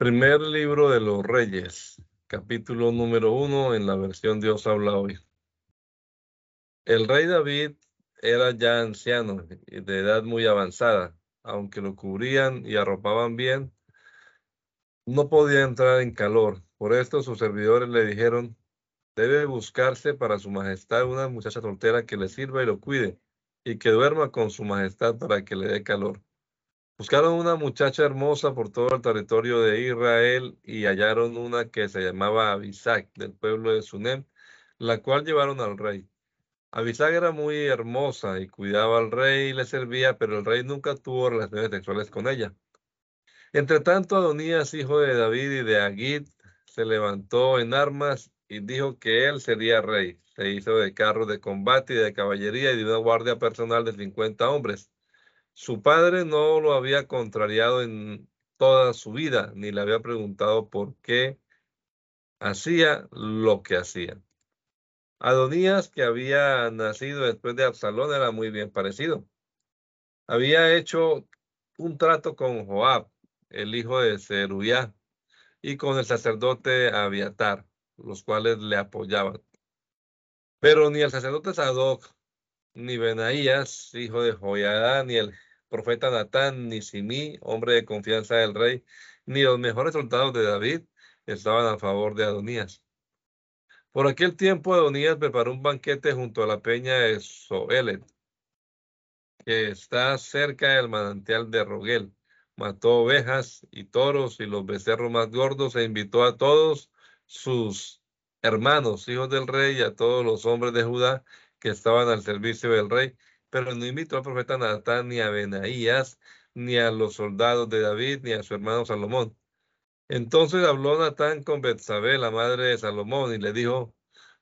Primer libro de los Reyes, capítulo número uno en la versión Dios habla hoy. El rey David era ya anciano y de edad muy avanzada, aunque lo cubrían y arropaban bien, no podía entrar en calor. Por esto sus servidores le dijeron, debe buscarse para su majestad una muchacha soltera que le sirva y lo cuide, y que duerma con su majestad para que le dé calor. Buscaron una muchacha hermosa por todo el territorio de Israel y hallaron una que se llamaba Abisac del pueblo de Sunem, la cual llevaron al rey. Abisac era muy hermosa y cuidaba al rey y le servía, pero el rey nunca tuvo relaciones sexuales con ella. Entre tanto, Adonías, hijo de David y de Agit, se levantó en armas y dijo que él sería rey. Se hizo de carros de combate y de caballería y de una guardia personal de 50 hombres. Su padre no lo había contrariado en toda su vida, ni le había preguntado por qué hacía lo que hacía. Adonías, que había nacido después de Absalón, era muy bien parecido. Había hecho un trato con Joab, el hijo de Zeruiah, y con el sacerdote Abiatar, los cuales le apoyaban. Pero ni el sacerdote Sadoc, ni Benaías, hijo de Joiada, ni el profeta Natán, ni Simí, hombre de confianza del rey, ni los mejores soldados de David estaban a favor de Adonías. Por aquel tiempo Adonías preparó un banquete junto a la peña de Soelet, que está cerca del manantial de Roguel. Mató ovejas y toros y los becerros más gordos e invitó a todos sus hermanos, hijos del rey, y a todos los hombres de Judá que estaban al servicio del rey pero no invitó al profeta Natán ni a Benaías, ni a los soldados de David, ni a su hermano Salomón. Entonces habló Natán con Betsabé, la madre de Salomón, y le dijo,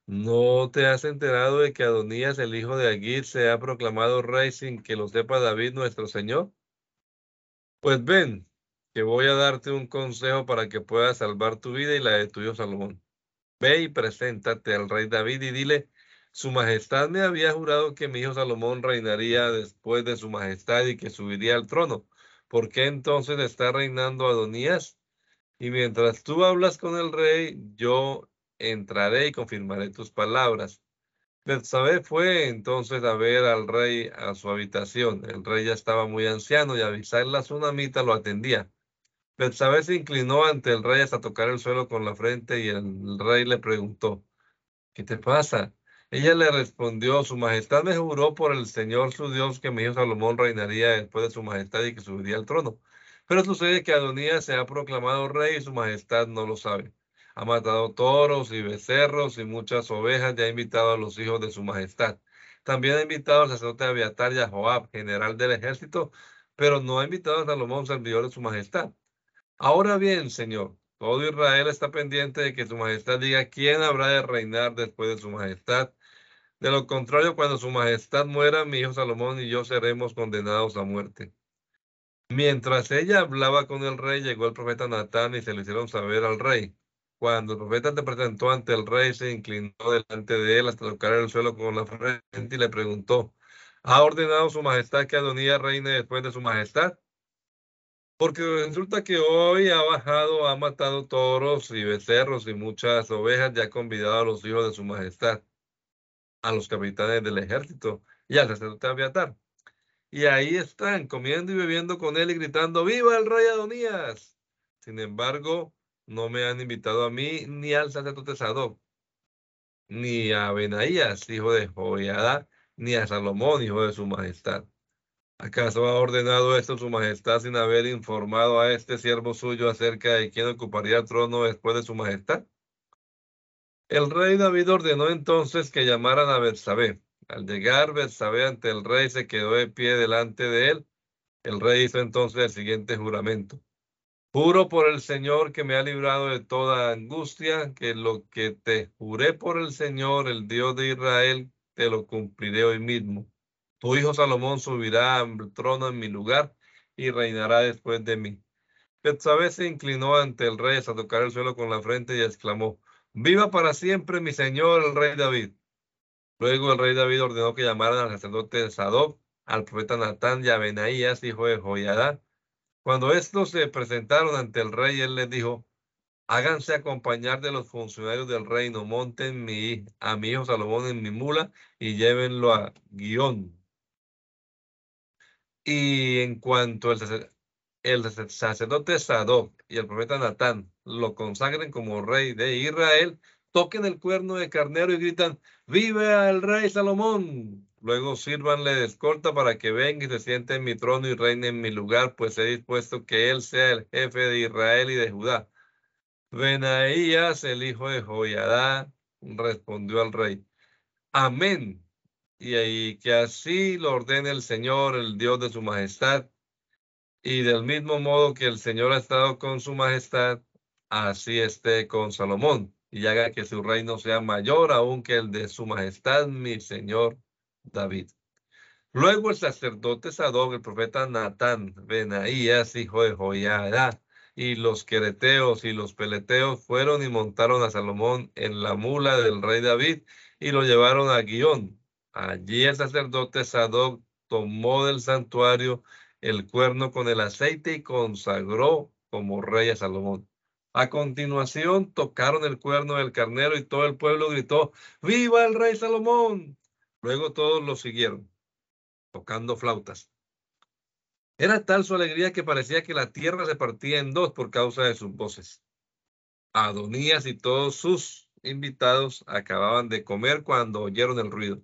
¿no te has enterado de que Adonías, el hijo de Agit, se ha proclamado rey sin que lo sepa David, nuestro señor? Pues ven, que voy a darte un consejo para que puedas salvar tu vida y la de tu hijo Salomón. Ve y preséntate al rey David y dile, su majestad me había jurado que mi hijo Salomón reinaría después de su majestad y que subiría al trono. ¿Por qué entonces está reinando Adonías? Y mientras tú hablas con el rey, yo entraré y confirmaré tus palabras. Betsabé fue entonces a ver al rey a su habitación. El rey ya estaba muy anciano y avisar la tsunamita lo atendía. Betsabé se inclinó ante el rey hasta tocar el suelo con la frente y el rey le preguntó, ¿qué te pasa? Ella le respondió, su majestad me juró por el Señor su Dios que mi hijo Salomón reinaría después de su majestad y que subiría al trono. Pero sucede que Adonías se ha proclamado rey y su majestad no lo sabe. Ha matado toros y becerros y muchas ovejas y ha invitado a los hijos de su majestad. También ha invitado al sacerdote Abiatar y a Joab, general del ejército, pero no ha invitado a Salomón, servidor de su majestad. Ahora bien, Señor, todo Israel está pendiente de que su majestad diga quién habrá de reinar después de su majestad de lo contrario, cuando su majestad muera, mi hijo Salomón y yo seremos condenados a muerte. Mientras ella hablaba con el rey, llegó el profeta Natán y se lo hicieron saber al rey. Cuando el profeta se presentó ante el rey, se inclinó delante de él hasta tocar el suelo con la frente y le preguntó, ¿ha ordenado su majestad que Adonía reine después de su majestad? Porque resulta que hoy ha bajado, ha matado toros y becerros y muchas ovejas y ha convidado a los hijos de su majestad a los capitanes del ejército y al sacerdote Abiatar. Y ahí están comiendo y bebiendo con él y gritando, ¡Viva el rey Adonías! Sin embargo, no me han invitado a mí ni al sacerdote Sadoc, ni a Benaías, hijo de Joiada, ni a Salomón, hijo de su majestad. ¿Acaso ha ordenado esto su majestad sin haber informado a este siervo suyo acerca de quién ocuparía el trono después de su majestad? El rey David ordenó entonces que llamaran a Bersabé. Al llegar Bersabé ante el rey, se quedó de pie delante de él. El rey hizo entonces el siguiente juramento. Juro por el Señor que me ha librado de toda angustia, que lo que te juré por el Señor, el Dios de Israel, te lo cumpliré hoy mismo. Tu hijo Salomón subirá al trono en mi lugar y reinará después de mí. Betsabé se inclinó ante el rey hasta tocar el suelo con la frente y exclamó, Viva para siempre mi señor el rey David. Luego el rey David ordenó que llamaran al sacerdote Sadoc, al profeta Natán y a Benaías, hijo de Joiada, Cuando estos se presentaron ante el rey, él les dijo, háganse acompañar de los funcionarios del reino, monten mi, a mi hijo Salomón en mi mula y llévenlo a Guión. Y en cuanto el, el sacerdote Sadoc y el profeta Natán lo consagren como rey de Israel, toquen el cuerno de carnero y gritan, ¡Vive el rey Salomón! Luego sírvanle de escolta para que venga y se siente en mi trono y reine en mi lugar, pues he dispuesto que él sea el jefe de Israel y de Judá. Benaías, el hijo de Joyadá, respondió al rey, Amén. Y ahí que así lo ordene el Señor, el Dios de su majestad, y del mismo modo que el Señor ha estado con su majestad, así esté con Salomón, y haga que su reino sea mayor aún que el de su majestad, mi Señor David. Luego el sacerdote Sadoc, el profeta Natán, Benaías, hijo de Joiada, y los quereteos y los peleteos fueron y montaron a Salomón en la mula del rey David y lo llevaron a Guión. Allí el sacerdote Sadoc tomó del santuario el cuerno con el aceite y consagró como rey a Salomón. A continuación tocaron el cuerno del carnero y todo el pueblo gritó, ¡Viva el rey Salomón! Luego todos lo siguieron, tocando flautas. Era tal su alegría que parecía que la tierra se partía en dos por causa de sus voces. Adonías y todos sus invitados acababan de comer cuando oyeron el ruido.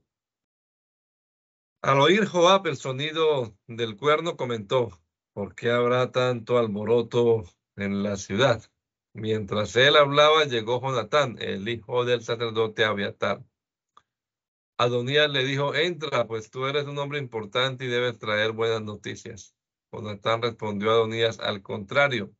Al oír Joab el sonido del cuerno, comentó, ¿por qué habrá tanto alboroto en la ciudad? Mientras él hablaba, llegó Jonatán, el hijo del sacerdote Abiatar. Adonías le dijo, entra, pues tú eres un hombre importante y debes traer buenas noticias. Jonatán respondió a Adonías, al contrario.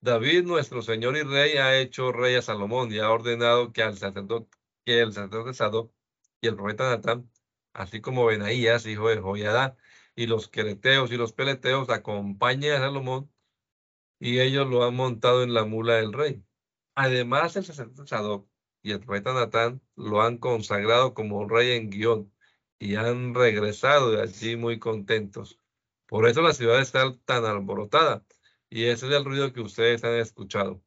David, nuestro Señor y Rey, ha hecho rey a Salomón y ha ordenado que, al sacerdote, que el sacerdote Sadoc y el profeta Natán, así como Benaías, hijo de Joyadá, y los quereteos y los peleteos acompañen a Salomón y ellos lo han montado en la mula del rey. Además, el sacerdote Sadoc y el profeta Natán lo han consagrado como rey en guion y han regresado de allí muy contentos. Por eso la ciudad está tan alborotada y ese es el ruido que ustedes han escuchado.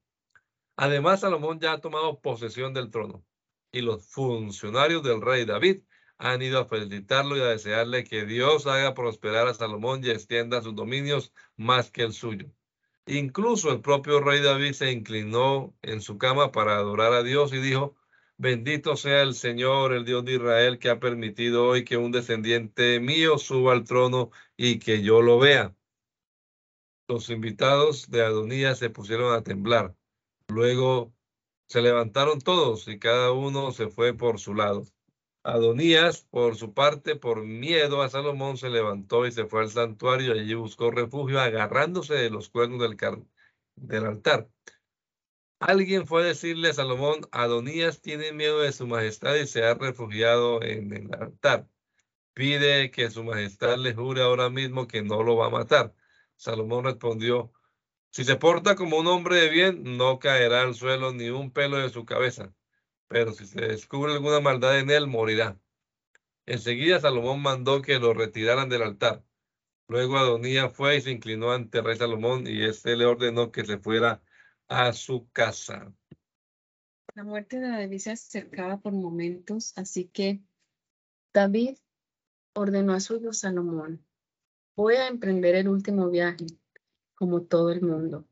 Además, Salomón ya ha tomado posesión del trono y los funcionarios del rey David han ido a felicitarlo y a desearle que Dios haga prosperar a Salomón y extienda sus dominios más que el suyo. Incluso el propio rey David se inclinó en su cama para adorar a Dios y dijo, bendito sea el Señor, el Dios de Israel, que ha permitido hoy que un descendiente mío suba al trono y que yo lo vea. Los invitados de Adonías se pusieron a temblar. Luego se levantaron todos y cada uno se fue por su lado. Adonías, por su parte, por miedo a Salomón, se levantó y se fue al santuario allí buscó refugio agarrándose de los cuernos del, del altar. Alguien fue a decirle a Salomón, Adonías tiene miedo de su majestad y se ha refugiado en el altar. Pide que su majestad le jure ahora mismo que no lo va a matar. Salomón respondió, si se porta como un hombre de bien, no caerá al suelo ni un pelo de su cabeza pero si se descubre alguna maldad en él, morirá. Enseguida Salomón mandó que lo retiraran del altar. Luego Adonías fue y se inclinó ante rey Salomón y éste le ordenó que se fuera a su casa. La muerte de David se acercaba por momentos, así que David ordenó a su hijo Salomón, voy a emprender el último viaje, como todo el mundo.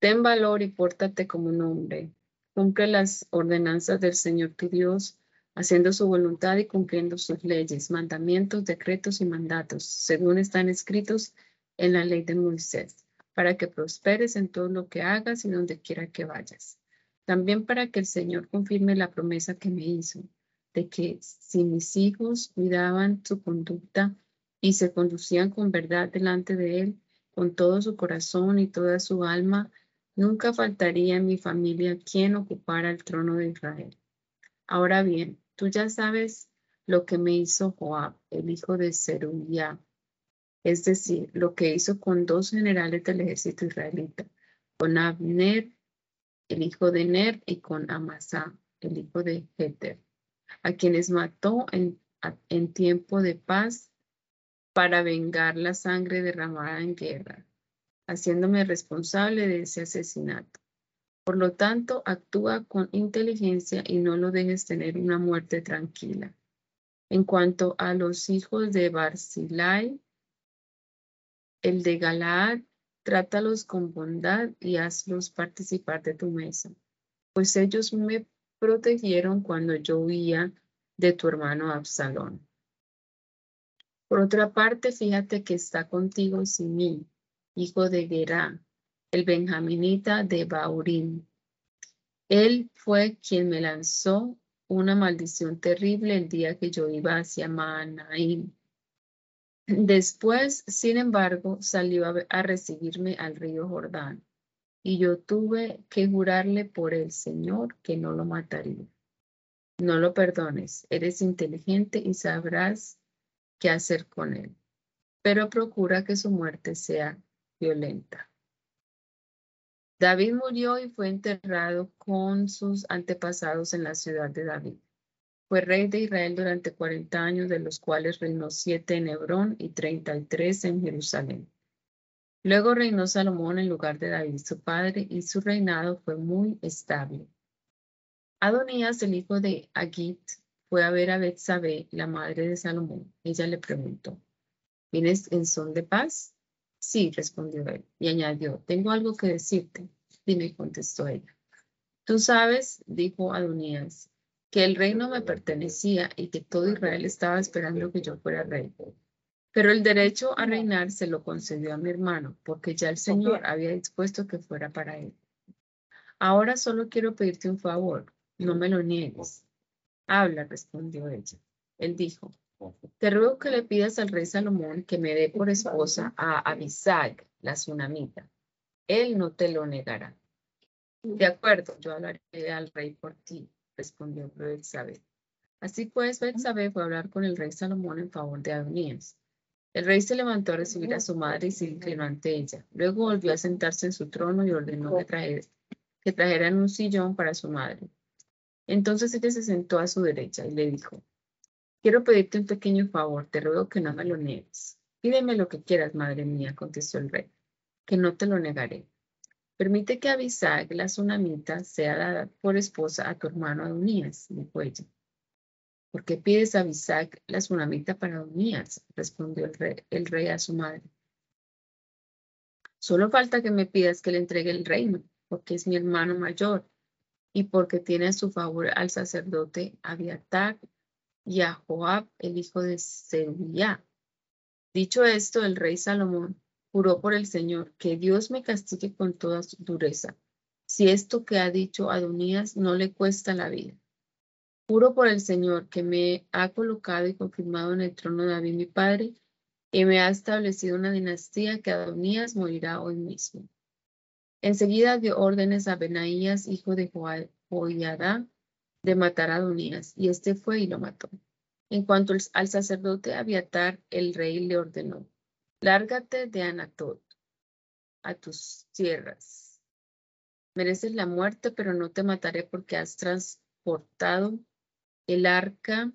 Ten valor y pórtate como un hombre. Cumple las ordenanzas del Señor tu Dios, haciendo su voluntad y cumpliendo sus leyes, mandamientos, decretos y mandatos, según están escritos en la ley de Moisés, para que prosperes en todo lo que hagas y donde quiera que vayas. También para que el Señor confirme la promesa que me hizo, de que si mis hijos cuidaban su conducta y se conducían con verdad delante de Él, con todo su corazón y toda su alma, Nunca faltaría en mi familia quien ocupara el trono de Israel. Ahora bien, tú ya sabes lo que me hizo Joab, el hijo de Zeruiah, es decir, lo que hizo con dos generales del ejército israelita, con Abner, el hijo de Ner, y con Amasa, el hijo de Heter, a quienes mató en, en tiempo de paz para vengar la sangre derramada en guerra haciéndome responsable de ese asesinato. Por lo tanto, actúa con inteligencia y no lo dejes tener una muerte tranquila. En cuanto a los hijos de Barzillai, el de Galaad, trátalos con bondad y hazlos participar de tu mesa, pues ellos me protegieron cuando yo huía de tu hermano Absalón. Por otra parte, fíjate que está contigo Simí, hijo de Gerá, el benjaminita de Baurín. Él fue quien me lanzó una maldición terrible el día que yo iba hacia Maanaim. Después, sin embargo, salió a, recibirme al río Jordán, y yo tuve que jurarle por el Señor que no lo mataría. No lo perdones, eres inteligente y sabrás qué hacer con él, pero procura que su muerte sea violenta. David murió y fue enterrado con sus antepasados en la ciudad de David. Fue rey de Israel durante 40 años, de los cuales reinó siete en Hebrón y 33 en Jerusalén. Luego reinó Salomón en lugar de David su padre, y su reinado fue muy estable. Adonías, el hijo de Agit, fue a ver a Betsabé, la madre de Salomón. Ella le preguntó, ¿vienes en son de paz? Sí, respondió él, y añadió, tengo algo que decirte. Dime, contestó ella. Tú sabes, dijo Adonías, que el reino me pertenecía y que todo Israel estaba esperando que yo fuera rey. Pero el derecho a reinar se lo concedió a mi hermano, porque ya el Señor había dispuesto que fuera para él. Ahora solo quiero pedirte un favor, no me lo niegues. Habla, respondió ella. Él dijo, te ruego que le pidas al rey Salomón que me dé por esposa a Abisag, la tsunamita. Él no te lo negará. De acuerdo, yo hablaré al rey por ti, respondió Betsabé. Así pues, Betsabé fue a hablar con el rey Salomón en favor de Adonías. El rey se levantó a recibir a su madre y se inclinó ante ella. Luego volvió a sentarse en su trono y ordenó que, que trajeran un sillón para su madre. Entonces ella se sentó a su derecha y le dijo, Quiero pedirte un pequeño favor, te ruego que no me lo niegues. Pídeme lo que quieras, madre mía, contestó el rey, que no te lo negaré. Permite que Abisag, la tsunamita, sea dada por esposa a tu hermano Adonías, dijo ella. ¿Por qué pides a Abisag, la tsunamita para Adonías? respondió el rey, a su madre. Solo falta que me pidas que le entregue el reino, porque es mi hermano mayor y porque tiene a su favor al sacerdote Abiatar y a Joab, el hijo de Zeruiah. Dicho esto, el rey Salomón juró por el Señor que Dios me castigue con toda su dureza, si esto que ha dicho Adonías no le cuesta la vida. Juro por el Señor que me ha colocado y confirmado en el trono de David mi padre, y me ha establecido una dinastía que Adonías morirá hoy mismo. Enseguida dio órdenes a Benaías, hijo de Joiada, de matar a Adonías, y este fue y lo mató. En cuanto al sacerdote Abiatar, el rey le ordenó, lárgate de Anatot a tus tierras. Mereces la muerte, pero no te mataré porque has transportado el arca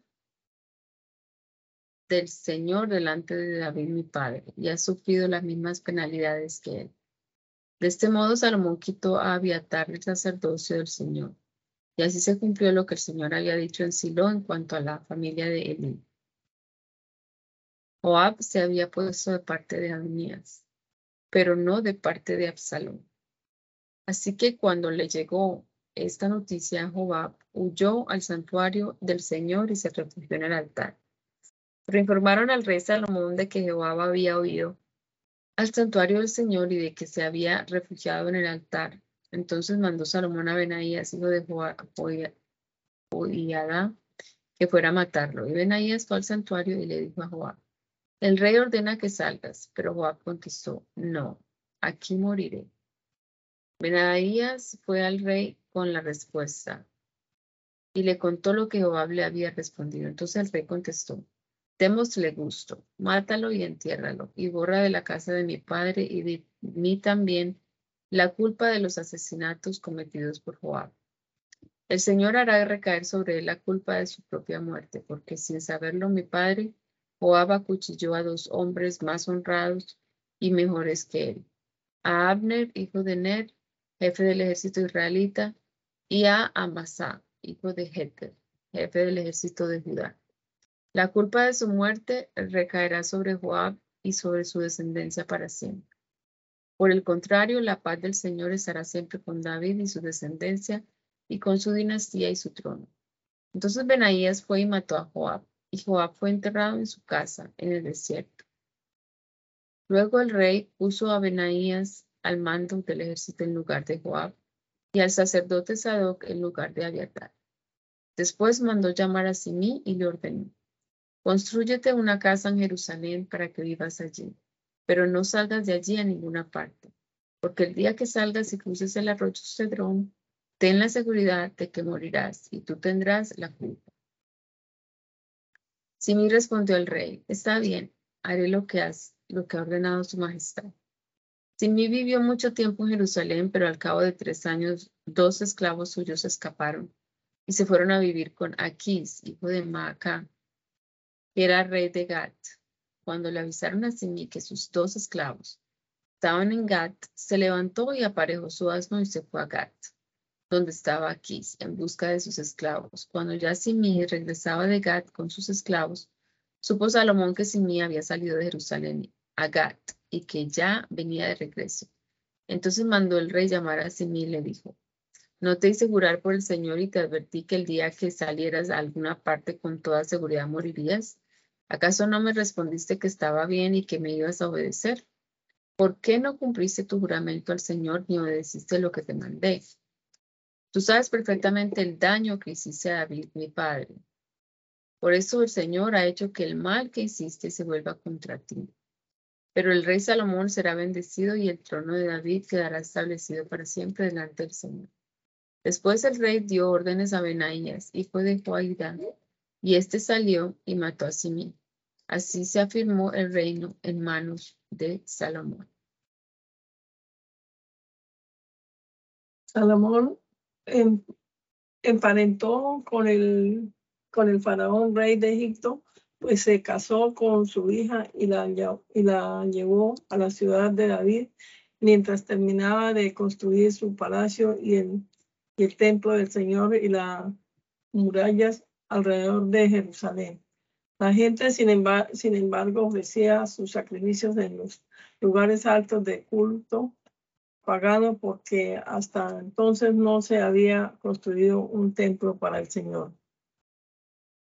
del Señor delante de David mi padre, y has sufrido las mismas penalidades que él. De este modo Salomón quitó a Abiatar el sacerdocio del Señor y así se cumplió lo que el Señor había dicho en Silo en cuanto a la familia de Elí. Joab se había puesto de parte de Adonías, pero no de parte de Absalón. Así que cuando le llegó esta noticia a Joab, huyó al santuario del Señor y se refugió en el altar. Pero informaron al rey Salomón de que Joab había huido al santuario del Señor y de que se había refugiado en el altar entonces mandó Salomón a Benaías, hijo de Joiada, que fuera a matarlo. Y Benaías fue al santuario y le dijo a Joab, el rey ordena que salgas, pero Joab contestó, no, aquí moriré. Benaías fue al rey con la respuesta y le contó lo que Joab le había respondido. Entonces el rey contestó, démosle gusto, mátalo y entiérralo, y borra de la casa de mi padre y de mí también la culpa de los asesinatos cometidos por Joab. El Señor hará recaer sobre él la culpa de su propia muerte, porque sin saberlo mi padre, Joab acuchilló a dos hombres más honrados y mejores que él. a Abner, hijo de Ner, jefe del ejército israelita, y a Amasá, hijo de Heter, jefe del ejército de Judá. La culpa de su muerte recaerá sobre Joab y sobre su descendencia para siempre. Por el contrario, la paz del Señor estará siempre con David y su descendencia, y con su dinastía y su trono. Entonces Benaías fue y mató a Joab, y Joab fue enterrado en su casa, en el desierto. Luego el rey puso a Benaías al mando del ejército en lugar de Joab, y al sacerdote Sadoc en lugar de Abiatar. Después mandó llamar a Simí y le ordenó, construyete una casa en Jerusalén para que vivas allí, pero no salgas de allí a ninguna parte, porque el día que salgas y cruces el arroyo Cedrón, ten la seguridad de que morirás y tú tendrás la culpa. Simí respondió al rey, está bien, haré lo que, has, ha ordenado su majestad. Simí vivió mucho tiempo en Jerusalén, pero al cabo de tres años, dos esclavos suyos escaparon y se fueron a vivir con Aquís, hijo de Maaca, que era rey de Gat. Cuando le avisaron a Simí que sus dos esclavos estaban en Gat, se levantó y aparejó su asno y se fue a Gat donde estaba Aquís, en busca de sus esclavos. Cuando ya Simí regresaba de Gat con sus esclavos, supo Salomón que Simí había salido de Jerusalén a Gat y que ya venía de regreso. Entonces mandó el rey llamar a Simí y le dijo, no te hice jurar por el Señor y te advertí que el día que salieras a alguna parte con toda seguridad morirías. ¿Acaso no me respondiste que estaba bien y que me ibas a obedecer? ¿Por qué no cumpliste tu juramento al Señor ni obedeciste lo que te mandé? Tú sabes perfectamente el daño que hiciste a David, mi padre. Por eso el Señor ha hecho que el mal que hiciste se vuelva contra ti. Pero el rey Salomón será bendecido y el trono de David quedará establecido para siempre delante del Señor. Después el rey dio órdenes a Benaías, hijo de Joaidá, y éste salió y mató a Simí. Así se afirmó el reino en manos de Salomón. Salomón emparentó con el, con el faraón rey de Egipto, pues se casó con su hija y la, y la llevó a la ciudad de David mientras terminaba de construir su palacio y el, y el templo del Señor y las murallas alrededor de Jerusalén. La gente, sin embargo, ofrecía sus sacrificios en los lugares altos de culto pagado porque hasta entonces no se había construido un templo para el Señor.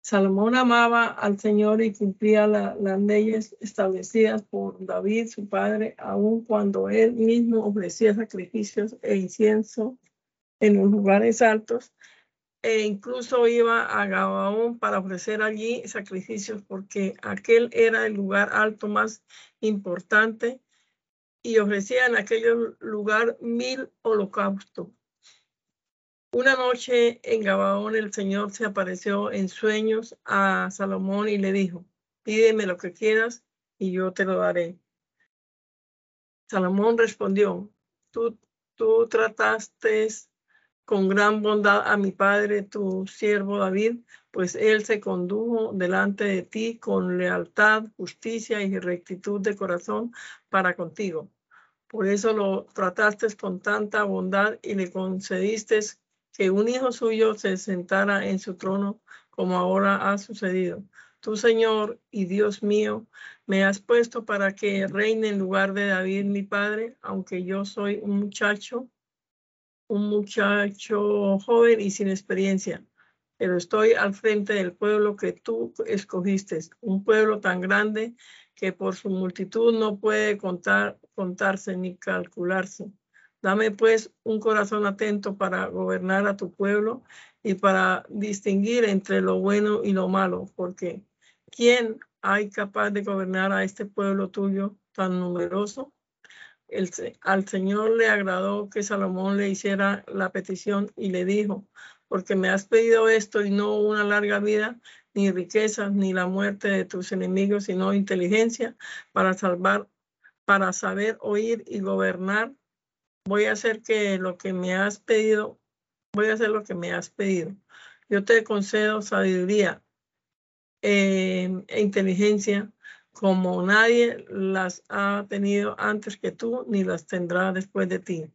Salomón amaba al Señor y cumplía las leyes establecidas por David, su padre, aun cuando él mismo ofrecía sacrificios e incienso en los lugares altos e incluso iba a Gabaón para ofrecer allí sacrificios porque aquel era el lugar alto más importante y ofrecía en aquel lugar mil holocaustos. Una noche en Gabaón el Señor se apareció en sueños a Salomón y le dijo, pídeme lo que quieras y yo te lo daré. Salomón respondió, tú, tú trataste con gran bondad a mi padre, tu siervo David, pues él se condujo delante de ti con lealtad, justicia y rectitud de corazón para contigo. Por eso lo trataste con tanta bondad y le concediste que un hijo suyo se sentara en su trono, como ahora ha sucedido. Tú, Señor y Dios mío, me has puesto para que reine en lugar de David, mi padre, aunque yo soy un muchacho un muchacho joven y sin experiencia, pero estoy al frente del pueblo que tú escogiste, un pueblo tan grande que por su multitud no puede contar, contarse ni calcularse. Dame pues un corazón atento para gobernar a tu pueblo y para distinguir entre lo bueno y lo malo, porque ¿quién hay capaz de gobernar a este pueblo tuyo tan numeroso? Al Señor le agradó que Salomón le hiciera la petición y le dijo, porque me has pedido esto y no una larga vida, ni riquezas, ni la muerte de tus enemigos, sino inteligencia para salvar, para saber oír y gobernar. Voy a hacer que lo que me has pedido, voy a hacer lo que me has pedido. Yo te concedo sabiduría eh, e inteligencia como nadie las ha tenido antes que tú, ni las tendrá después de ti.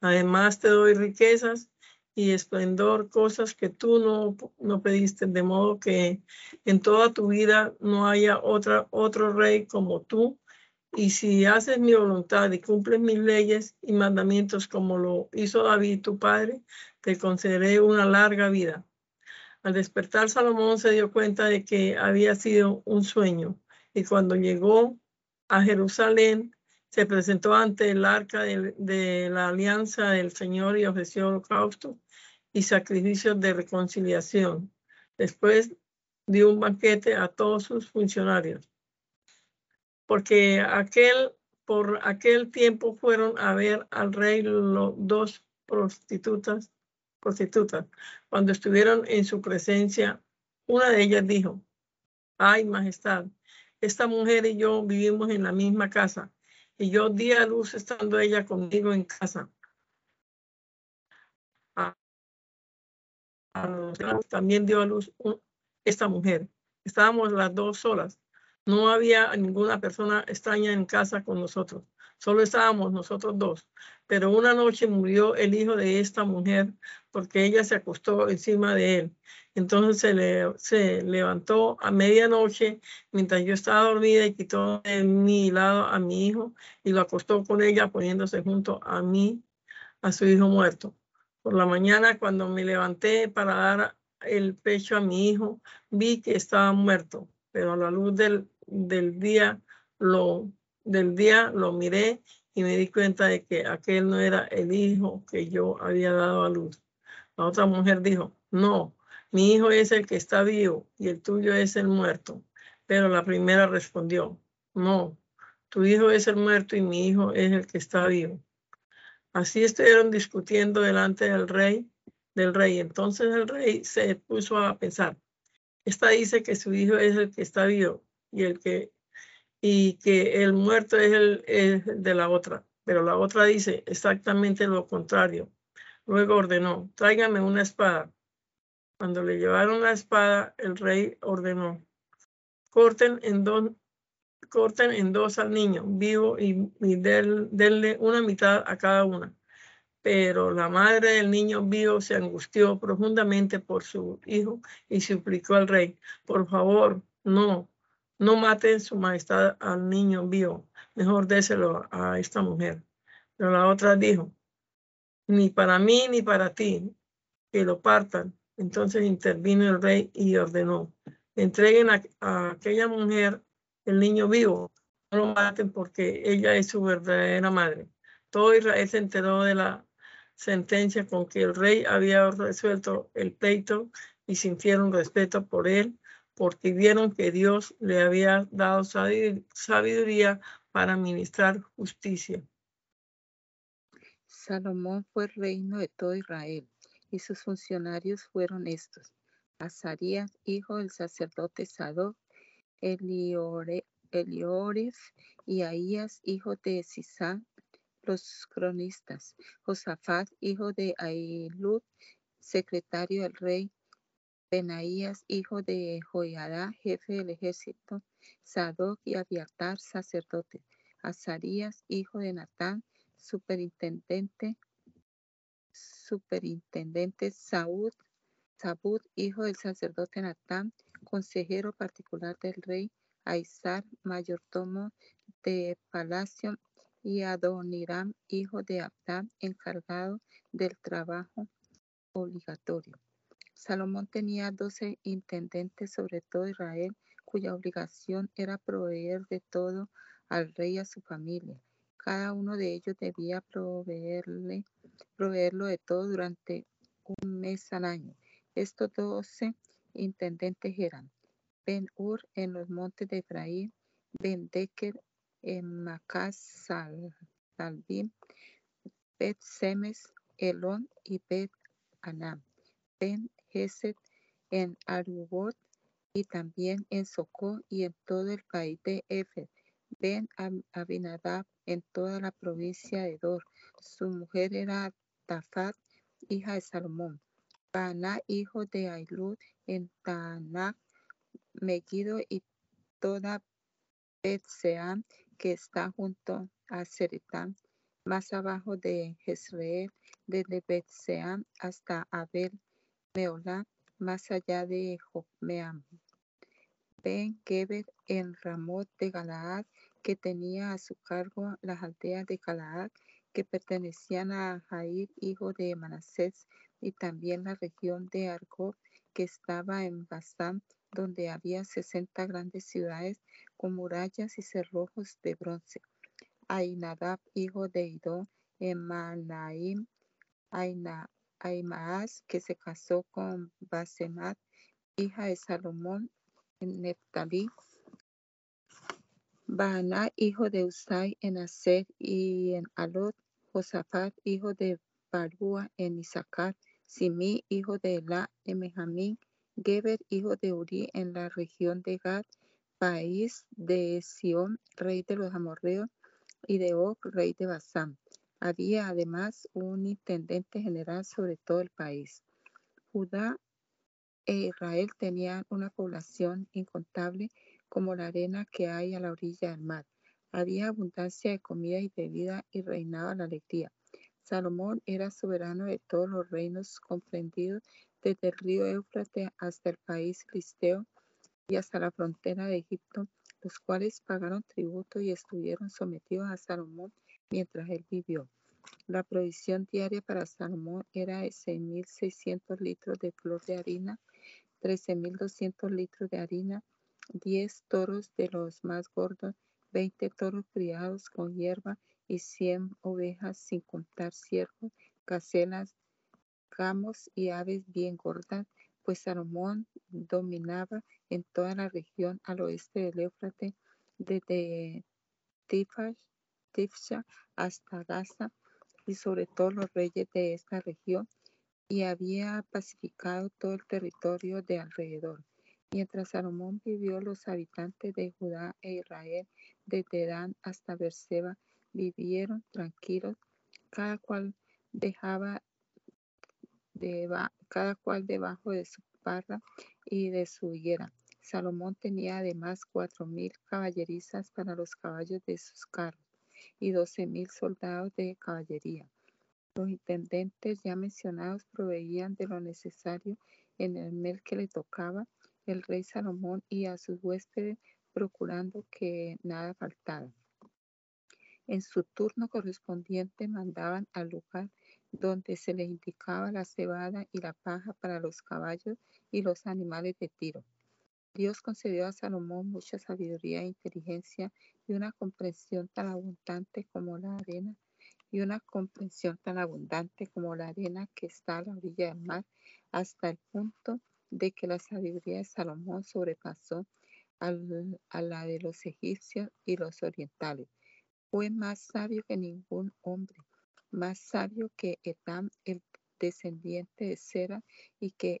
Además te doy riquezas y esplendor, cosas que tú no, no pediste, de modo que en toda tu vida no haya otro rey como tú. Y si haces mi voluntad y cumples mis leyes y mandamientos como lo hizo David, tu padre, te concederé una larga vida. Al despertar, Salomón se dio cuenta de que había sido un sueño y cuando llegó a Jerusalén, se presentó ante el arca de, la alianza del Señor y ofreció holocausto y sacrificios de reconciliación. Después dio un banquete a todos sus funcionarios. Porque aquel, por aquel tiempo fueron a ver al rey los dos prostitutas, prostitutas. Cuando estuvieron en su presencia, una de ellas dijo, ay, majestad, esta mujer y yo vivimos en la misma casa y yo di a luz estando ella conmigo en casa. también dio a luz esta mujer. Estábamos las dos solas. No había ninguna persona extraña en casa con nosotros. Solo estábamos nosotros dos. Pero una noche murió el hijo de esta mujer porque ella se acostó encima de él. Entonces se, le, se levantó a medianoche mientras yo estaba dormida y quitó de mi lado a mi hijo y lo acostó con ella poniéndose junto a mí, a su hijo muerto. Por la mañana, cuando me levanté para dar el pecho a mi hijo, vi que estaba muerto, pero a la luz del, del día lo del día lo miré y me di cuenta de que aquel no era el hijo que yo había dado a luz. La otra mujer dijo, no, mi hijo es el que está vivo y el tuyo es el muerto. Pero la primera respondió, no, tu hijo es el muerto y mi hijo es el que está vivo. Así estuvieron discutiendo delante del rey, del rey. Entonces el rey se puso a pensar. Esta dice que su hijo es el que está vivo y el que y que el muerto es el, de la otra. Pero la otra dice exactamente lo contrario. Luego ordenó, tráigame una espada. Cuando le llevaron la espada, el rey ordenó, corten en dos, al niño vivo y, denle una mitad a cada una. Pero la madre del niño vivo se angustió profundamente por su hijo y suplicó al rey, por favor, no, no maten su majestad al niño vivo, mejor déselo a esta mujer. Pero la otra dijo, ni para mí ni para ti, que lo partan. Entonces intervino el rey y ordenó, entreguen a aquella mujer el niño vivo, no lo maten porque ella es su verdadera madre. Todo Israel se enteró de la sentencia con que el rey había resuelto el pleito y sintieron respeto por él porque vieron que Dios le había dado sabiduría para administrar justicia. Salomón fue reino de todo Israel y sus funcionarios fueron estos. Azarías, hijo del sacerdote Sadoc, Elioref y Ahías, hijo de Sisán, los cronistas, Josafat, hijo de Ailud, secretario del rey, Benaías, hijo de Joiada, jefe del ejército, Sadoc y Abiatar, sacerdote, Azarías, hijo de Natán, superintendente, superintendente Saúd, Sabud, hijo del sacerdote Natán, consejero particular del rey, Aizar, mayordomo de palacio, y Adoniram, hijo de Abdam, encargado del trabajo obligatorio. Salomón tenía doce intendentes sobre todo Israel, cuya obligación era proveer de todo al rey y a su familia. Cada uno de ellos debía proveerle, proveerlo de todo durante un mes al año. Estos doce intendentes eran Ben Ur en los montes de Efraín, Ben Deker en Macas Salbim, Bet Semes, Elón y Bet Anam, Ben En Arubot y también en Socó y en todo el país de Efer, Ben Abinadab en toda la provincia de Dor. Su mujer era Tafat, hija de Salomón. Baná, hijo de Ailud, en Tanak, Megiddo y toda Betseam, que está junto a Seretán, más abajo de Jezreel, desde Betseam hasta Abel Meolá, más allá de Jokmeam. Ben Geber en Ramot de Galaad, que tenía a su cargo las aldeas de Galaad, que pertenecían a Jair, hijo de Manasés, y también la región de Argob, que estaba en Basán, donde había sesenta grandes ciudades con murallas y cerrojos de bronce. Ainadab, hijo de Ido, en Manaim, Aimaas, que se casó con Basemat, hija de Salomón, en Neftalí. Baaná, hijo de Usai, en Aser y en Alot. Josafat, hijo de Barúa, en Isaacar. Simí, hijo de Elá, en Benjamín. Geber, hijo de Uri, en la región de Gad. País de Sión, rey de los amorreos, y de Og, rey de Basán. Había además un intendente general sobre todo el país. Judá e Israel tenían una población incontable como la arena que hay a la orilla del mar. Había abundancia de comida y bebida y reinaba la alegría. Salomón era soberano de todos los reinos comprendidos desde el río Éufrates hasta el país filisteo y hasta la frontera de Egipto, los cuales pagaron tributo y estuvieron sometidos a Salomón mientras él vivió. La provisión diaria para Salomón era de 6.600 litros de flor de harina, 13.200 litros de harina, 10 toros de los más gordos, 20 toros criados con hierba y 100 ovejas, sin contar ciervos, caselas, gamos y aves bien gordas, pues Salomón dominaba en toda la región al oeste del Éufrates, desde Tifsha hasta Gaza, y sobre todo los reyes de esta región, y había pacificado todo el territorio de alrededor. Mientras Salomón vivió, los habitantes de Judá e Israel, desde Dan hasta Berseba, vivieron tranquilos, cada cual dejaba cada cual debajo de su parra y de su higuera. Salomón tenía además cuatro mil caballerizas para los caballos de sus carros y doce mil soldados de caballería. Los intendentes ya mencionados proveían de lo necesario en el mes que le tocaba el rey Salomón y a sus huéspedes procurando que nada faltara. En su turno correspondiente mandaban al lugar donde se les indicaba la cebada y la paja para los caballos y los animales de tiro. Dios concedió a Salomón mucha sabiduría e inteligencia y una comprensión tan abundante como la arena y una comprensión tan abundante como la arena que está a la orilla del mar, hasta el punto de que la sabiduría de Salomón sobrepasó a la de los egipcios y los orientales. Fue más sabio que ningún hombre, más sabio que Etam, el descendiente de Sera, y que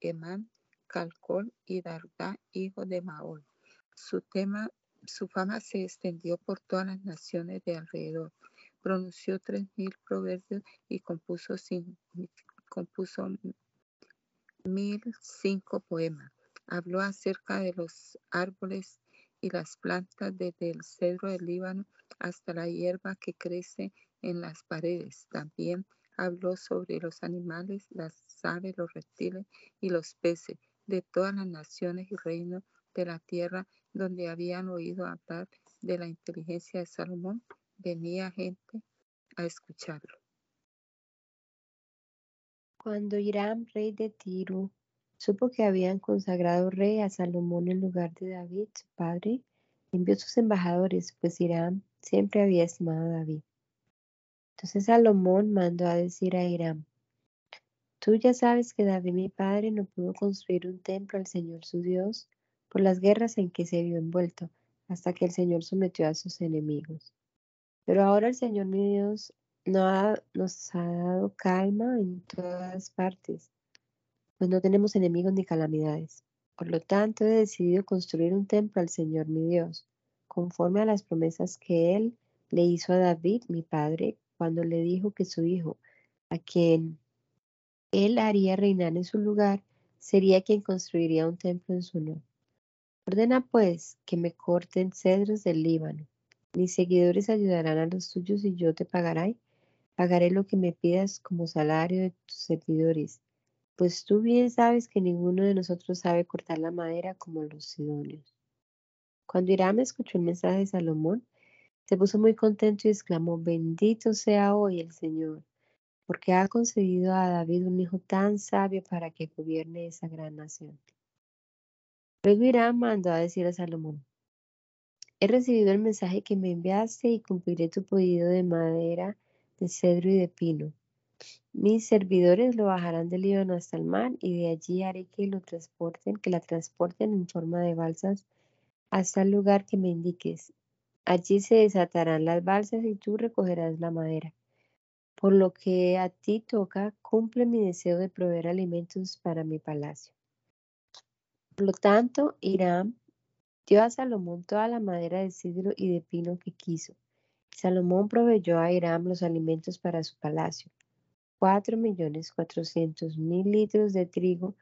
Emán, Calcol y Dardá, hijo de Maol. Su, tema, su fama se extendió por todas las naciones de alrededor. Pronunció tres mil proverbios y compuso, compuso mil cinco poemas. Habló acerca de los árboles y las plantas desde el cedro del Líbano hasta la hierba que crece en las paredes. También habló sobre los animales, las aves, los reptiles y los peces de todas las naciones y reinos de la tierra donde habían oído hablar de la inteligencia de Salomón. Venía gente a escucharlo. Cuando Hiram, rey de Tiro, supo que habían consagrado rey a Salomón en lugar de David, su padre, envió sus embajadores, pues Hiram siempre había estimado a David. Entonces Salomón mandó a decir a Hiram, tú ya sabes que David mi padre no pudo construir un templo al Señor su Dios por las guerras en que se vio envuelto, hasta que el Señor sometió a sus enemigos. Pero ahora el Señor mi Dios nos ha dado calma en todas partes, pues no tenemos enemigos ni calamidades. Por lo tanto, he decidido construir un templo al Señor mi Dios, conforme a las promesas que Él le hizo a David, mi padre, cuando le dijo que su hijo, a quien Él haría reinar en su lugar, sería quien construiría un templo en su honor. Ordena pues que me corten cedros del Líbano. Mis seguidores ayudarán a los tuyos y yo te pagaré. Pagaré lo que me pidas como salario de tus servidores, pues tú bien sabes que ninguno de nosotros sabe cortar la madera como los sidonios. Cuando Hiram escuchó el mensaje de Salomón, se puso muy contento y exclamó, bendito sea hoy el Señor, porque ha concedido a David un hijo tan sabio para que gobierne esa gran nación. Luego Hiram mandó a decir a Salomón, he recibido el mensaje que me enviaste y cumpliré tu pedido de madera, de cedro y de pino. Mis servidores lo bajarán del Líbano hasta el mar y de allí haré que lo transporten, que la transporten en forma de balsas hasta el lugar que me indiques. Allí se desatarán las balsas y tú recogerás la madera. Por lo que a ti toca, cumple mi deseo de proveer alimentos para mi palacio. Por lo tanto, Hiram dio a Salomón toda la madera de cedro y de pino que quiso. Salomón proveyó a Hiram los alimentos para su palacio, cuatro millones cuatrocientos mil litros de trigo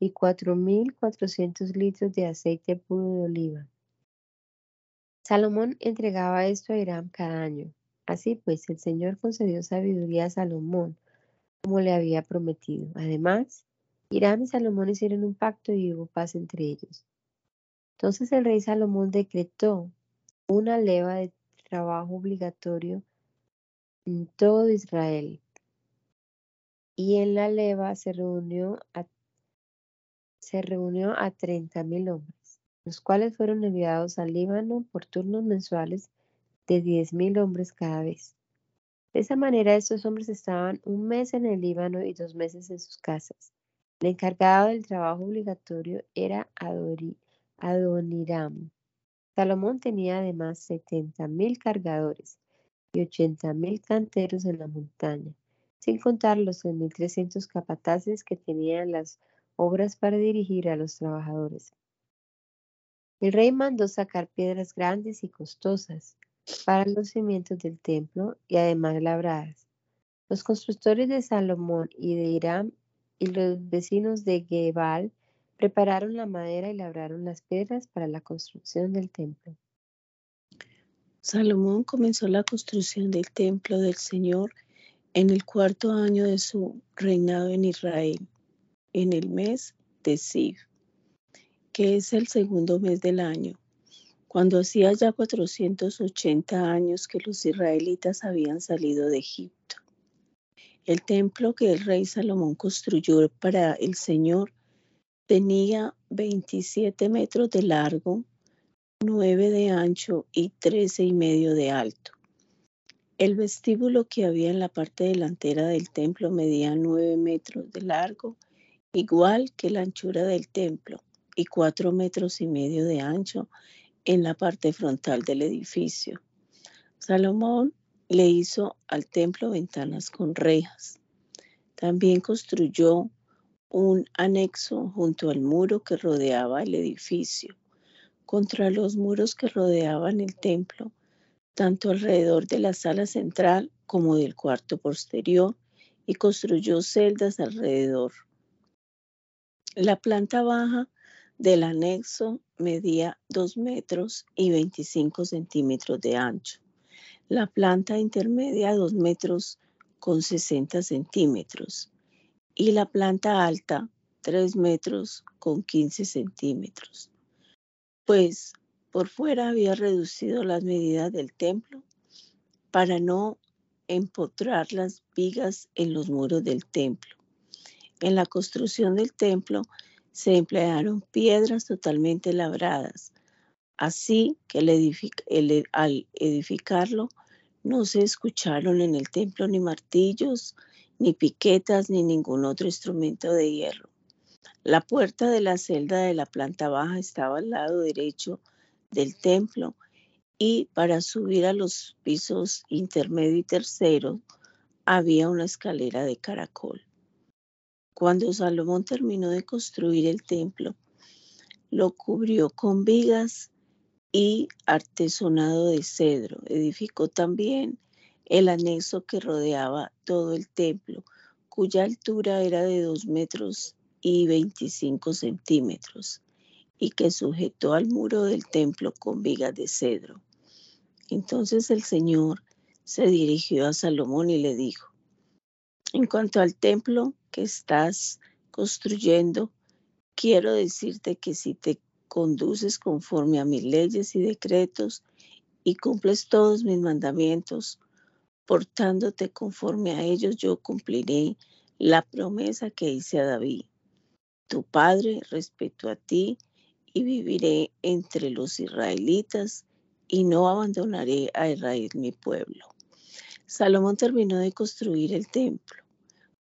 y cuatro mil cuatrocientos litros de aceite puro de oliva. Salomón entregaba esto a Hiram cada año. Así pues, el Señor concedió sabiduría a Salomón, como le había prometido. Además, Hiram y Salomón hicieron un pacto y hubo paz entre ellos. Entonces el rey Salomón decretó una leva de trabajo obligatorio en todo Israel. Y en la leva se reunió a, se reunió a 30 mil hombres, los cuales fueron enviados al Líbano por turnos mensuales de 10 mil hombres cada vez. De esa manera estos hombres estaban un mes en el Líbano y dos meses en sus casas. El encargado del trabajo obligatorio era Adoniram. Salomón tenía además setenta mil cargadores y ochenta mil canteros en la montaña, sin contar los mil trescientos capataces que tenían las obras para dirigir a los trabajadores. El rey mandó sacar piedras grandes y costosas para los cimientos del templo y además labradas. Los constructores de Salomón y de Hiram y los vecinos de Gebal prepararon la madera y labraron las piedras para la construcción del templo. Salomón comenzó la construcción del templo del Señor en el cuarto año de su reinado en Israel, en el mes de Siv, que es el segundo mes del año, cuando hacía ya 480 años que los israelitas habían salido de Egipto. El templo que el rey Salomón construyó para el Señor tenía 27 metros de largo, 9 de ancho y 13 y medio de alto. El vestíbulo que había en la parte delantera del templo medía 9 metros de largo, igual que la anchura del templo, y 4 metros y medio de ancho en la parte frontal del edificio. Salomón le hizo al templo ventanas con rejas. También construyó un anexo junto al muro que rodeaba el edificio, contra los muros que rodeaban el templo, tanto alrededor de la sala central como del cuarto posterior, y construyó celdas alrededor. La planta baja del anexo medía 2 metros y 25 centímetros de ancho la planta intermedia 2 metros con 60 centímetros y la planta alta 3 metros con 15 centímetros. Pues por fuera había reducido las medidas del templo para no empotrar las vigas en los muros del templo. En la construcción del templo se emplearon piedras totalmente labradas, Así que al edificarlo no se escucharon en el templo ni martillos, ni piquetas, ni ningún otro instrumento de hierro. La puerta de la celda de la planta baja estaba al lado derecho del templo y para subir a los pisos intermedio y tercero había una escalera de caracol. Cuando Salomón terminó de construir el templo, lo cubrió con vigas y artesonado de cedro. Edificó también el anexo que rodeaba todo el templo, cuya altura era de dos metros y 25 centímetros, y que sujetó al muro del templo con vigas de cedro. Entonces el Señor se dirigió a Salomón y le dijo, en cuanto al templo que estás construyendo, quiero decirte que si te conduces conforme a mis leyes y decretos y cumples todos mis mandamientos, portándote conforme a ellos, yo cumpliré la promesa que hice a David. Tu padre respetó a ti y viviré entre los israelitas y no abandonaré a Israel mi pueblo. Salomón terminó de construir el templo,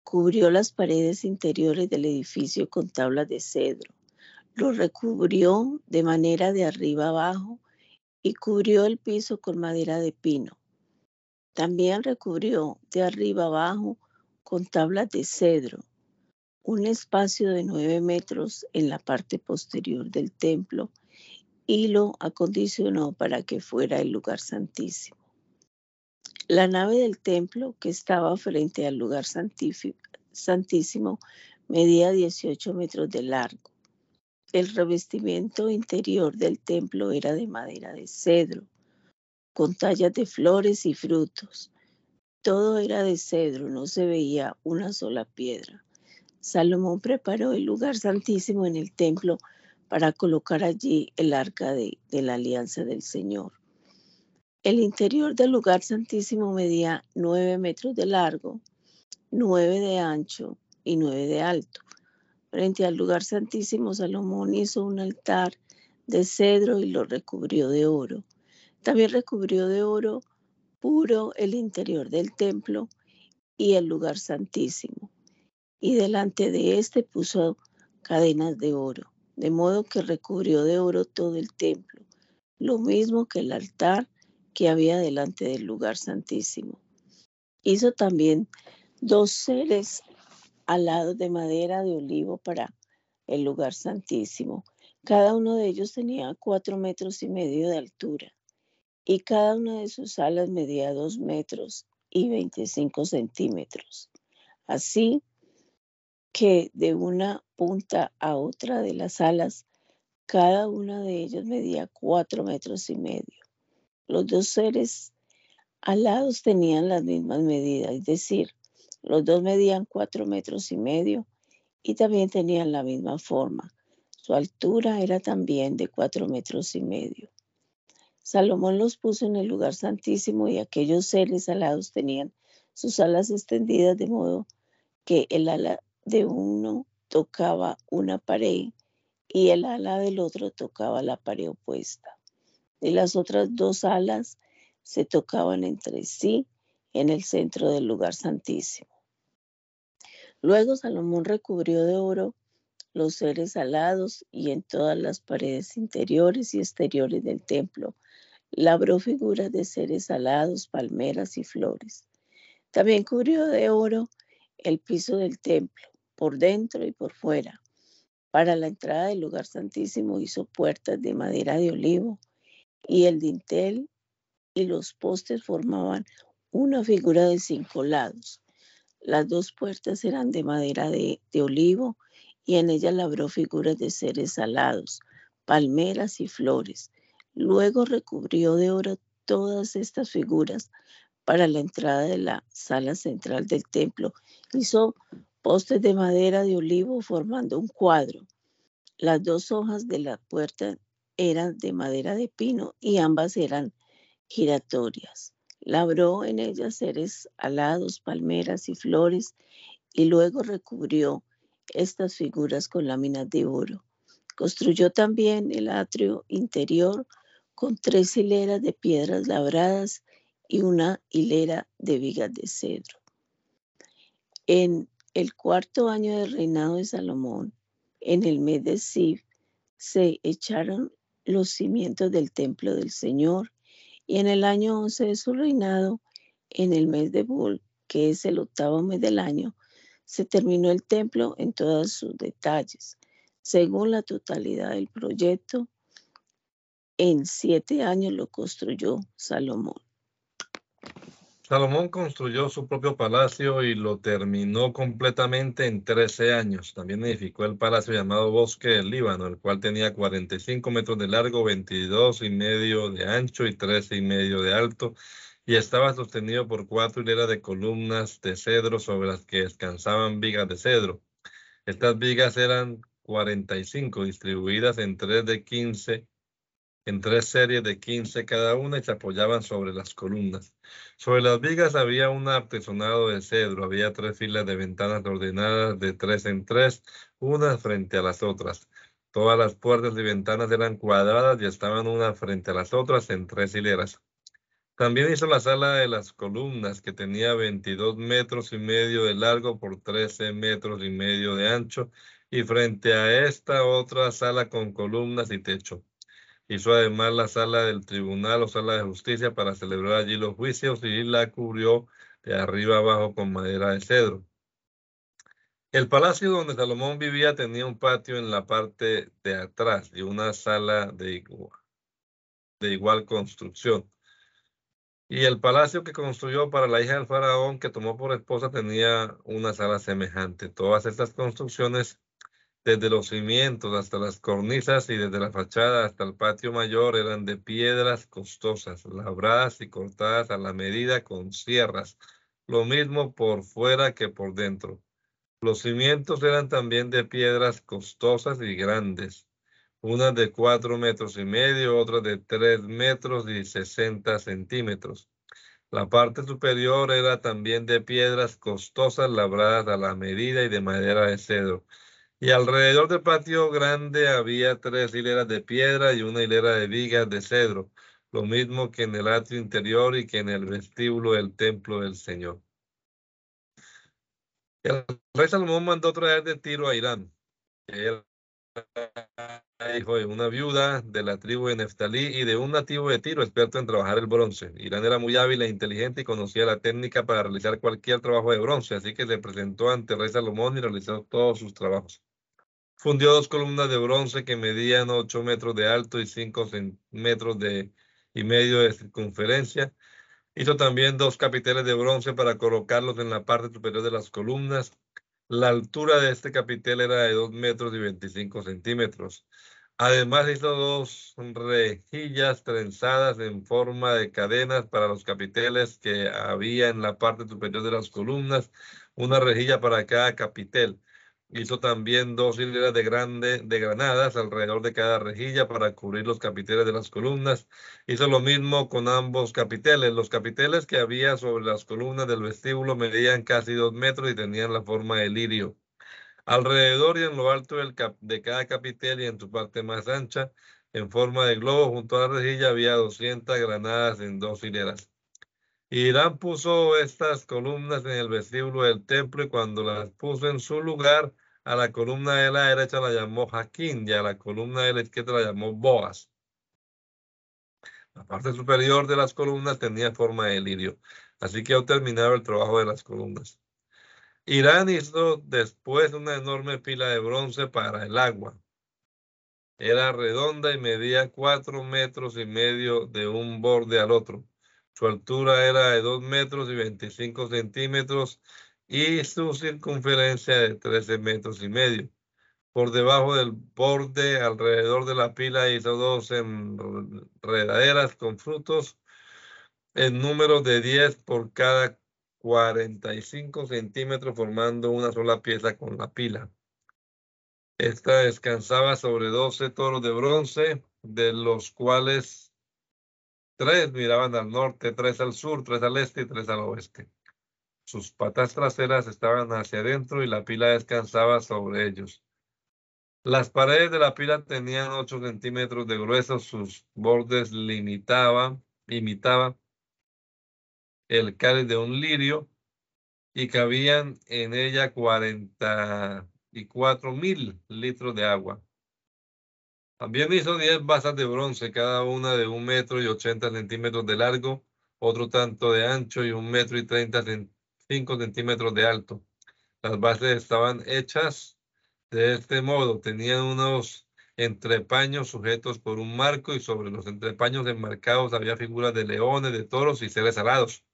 cubrió las paredes interiores del edificio con tablas de cedro, lo recubrió de manera de arriba abajo y cubrió el piso con madera de pino. También recubrió de arriba abajo con tablas de cedro un espacio de nueve metros en la parte posterior del templo y lo acondicionó para que fuera el lugar santísimo. La nave del templo que estaba frente al lugar santísimo medía 18 metros de largo. El revestimiento interior del templo era de madera de cedro, con tallas de flores y frutos. Todo era de cedro, no se veía una sola piedra. Salomón preparó el lugar santísimo en el templo para colocar allí el arca de, la alianza del Señor. El interior del lugar santísimo medía nueve metros de largo, nueve de ancho y nueve de alto. Frente al lugar santísimo, Salomón hizo un altar de cedro y lo recubrió de oro. También recubrió de oro puro el interior del templo y el lugar santísimo y delante de éste puso cadenas de oro, de modo que recubrió de oro todo el templo, lo mismo que el altar que había delante del lugar santísimo. Hizo también dos seres alados de madera de olivo para el lugar santísimo. Cada uno de ellos tenía cuatro metros y medio de altura y cada una de sus alas medía dos metros y veinticinco centímetros. Así, que de una punta a otra de las alas, cada una de ellas medía cuatro metros y medio. Los dos seres alados tenían las mismas medidas, es decir, los dos medían cuatro metros y medio y también tenían la misma forma. Su altura era también de cuatro metros y medio. Salomón los puso en el lugar santísimo y aquellos seres alados tenían sus alas extendidas de modo que el ala de uno tocaba una pared y el ala del otro tocaba la pared opuesta. Y las otras dos alas se tocaban entre sí en el centro del lugar santísimo. Luego Salomón recubrió de oro los seres alados y en todas las paredes interiores y exteriores del templo labró figuras de seres alados, palmeras y flores. También cubrió de oro el piso del templo por dentro y por fuera. Para la entrada del lugar santísimo hizo puertas de madera de olivo y el dintel y los postes formaban una figura de cinco lados. Las dos puertas eran de madera de, de olivo y en ellas labró figuras de seres alados, palmeras y flores. Luego recubrió de oro todas estas figuras para la entrada de la sala central del templo. Hizo postes de madera de olivo formando un cuadro. Las dos hojas de la puerta eran de madera de pino y ambas eran giratorias. Labró en ellas seres alados, palmeras y flores y luego recubrió estas figuras con láminas de oro. Construyó también el atrio interior con tres hileras de piedras labradas y una hilera de vigas de cedro. En el cuarto año del reinado de Salomón, en el mes de Sif, se echaron los cimientos del templo del Señor, y en el año once de su reinado, en el mes de Bul, que es el octavo mes del año, se terminó el templo en todos sus detalles, según la totalidad del proyecto. En siete años lo construyó Salomón. Salomón construyó su propio palacio y lo terminó completamente en 13 años. También edificó el palacio llamado Bosque del Líbano, el cual tenía 45 metros de largo, 22 y medio de ancho y 13 y medio de alto, y estaba sostenido por cuatro hileras de columnas de cedro sobre las que descansaban vigas de cedro. Estas vigas eran 45, distribuidas en tres de 15 en tres series de 15 cada una y se apoyaban sobre las columnas. Sobre las vigas había un artesonado de cedro, había tres filas de ventanas ordenadas de tres en tres, unas frente a las otras. Todas las puertas y ventanas eran cuadradas y estaban unas frente a las otras en tres hileras. También hizo la sala de las columnas, que tenía 22 metros y medio de largo por 13 metros y medio de ancho, y frente a esta otra sala con columnas y techo. Hizo además la sala del tribunal o sala de justicia para celebrar allí los juicios y la cubrió de arriba abajo con madera de cedro. El palacio donde Salomón vivía tenía un patio en la parte de atrás y una sala de igual, de igual construcción. Y el palacio que construyó para la hija del faraón que tomó por esposa tenía una sala semejante. Todas estas construcciones desde los cimientos hasta las cornisas y desde la fachada hasta el patio mayor eran de piedras costosas, labradas y cortadas a la medida con sierras, lo mismo por fuera que por dentro. Los cimientos eran también de piedras costosas y grandes, unas de cuatro metros y medio, otras de tres metros y sesenta centímetros. La parte superior era también de piedras costosas labradas a la medida y de madera de cedro y alrededor del patio grande había tres hileras de piedra y una hilera de vigas de cedro, lo mismo que en el atrio interior y que en el vestíbulo del templo del Señor. El rey Salomón mandó traer de Tiro a Irán, que era hijo de una viuda de la tribu de Neftalí y de un nativo de Tiro, experto en trabajar el bronce. Irán era muy hábil e inteligente y conocía la técnica para realizar cualquier trabajo de bronce, así que se presentó ante el rey Salomón y realizó todos sus trabajos. Fundió dos columnas de bronce que medían 8 metros de alto y 5 metros de, y medio de circunferencia. Hizo también dos capiteles de bronce para colocarlos en la parte superior de las columnas. La altura de este capitel era de 2 metros y 25 centímetros. Además hizo dos rejillas trenzadas en forma de cadenas para los capiteles que había en la parte superior de las columnas, una rejilla para cada capitel. Hizo también dos hileras de, de granadas alrededor de cada rejilla para cubrir los capiteles de las columnas. Hizo lo mismo con ambos capiteles. Los capiteles que había sobre las columnas del vestíbulo medían casi dos metros y tenían la forma de lirio. Alrededor y en lo alto de cada capitel y en su parte más ancha, en forma de globo, junto a la rejilla había 200 granadas en dos hileras. Irán puso estas columnas en el vestíbulo del templo y cuando las puso en su lugar, a la columna de la derecha la llamó Jaquín y a la columna de la izquierda la llamó Boas. La parte superior de las columnas tenía forma de lirio, así que ha terminado el trabajo de las columnas. Irán hizo después una enorme pila de bronce para el agua. Era redonda y medía cuatro metros y medio de un borde al otro. Su altura era de 2 metros y 25 centímetros y su circunferencia de 13 metros y medio. Por debajo del borde, alrededor de la pila, hizo dos enredaderas con frutos en número de 10 por cada 45 centímetros, formando una sola pieza con la pila. Esta descansaba sobre 12 toros de bronce, de los cuales Tres miraban al norte, tres al sur, tres al este y tres al oeste. Sus patas traseras estaban hacia adentro y la pila descansaba sobre ellos. Las paredes de la pila tenían 8 centímetros de grueso, sus bordes limitaban, imitaban el cáliz de un lirio y cabían en ella 44 mil litros de agua. También hizo 10 basas de bronce, cada una de un metro y 80 centímetros de largo, otro tanto de ancho y un metro y 35 centímetros de alto. Las bases estaban hechas de este modo. Tenían unos entrepaños sujetos por un marco y sobre los entrepaños enmarcados había figuras de leones, de toros y seres alados.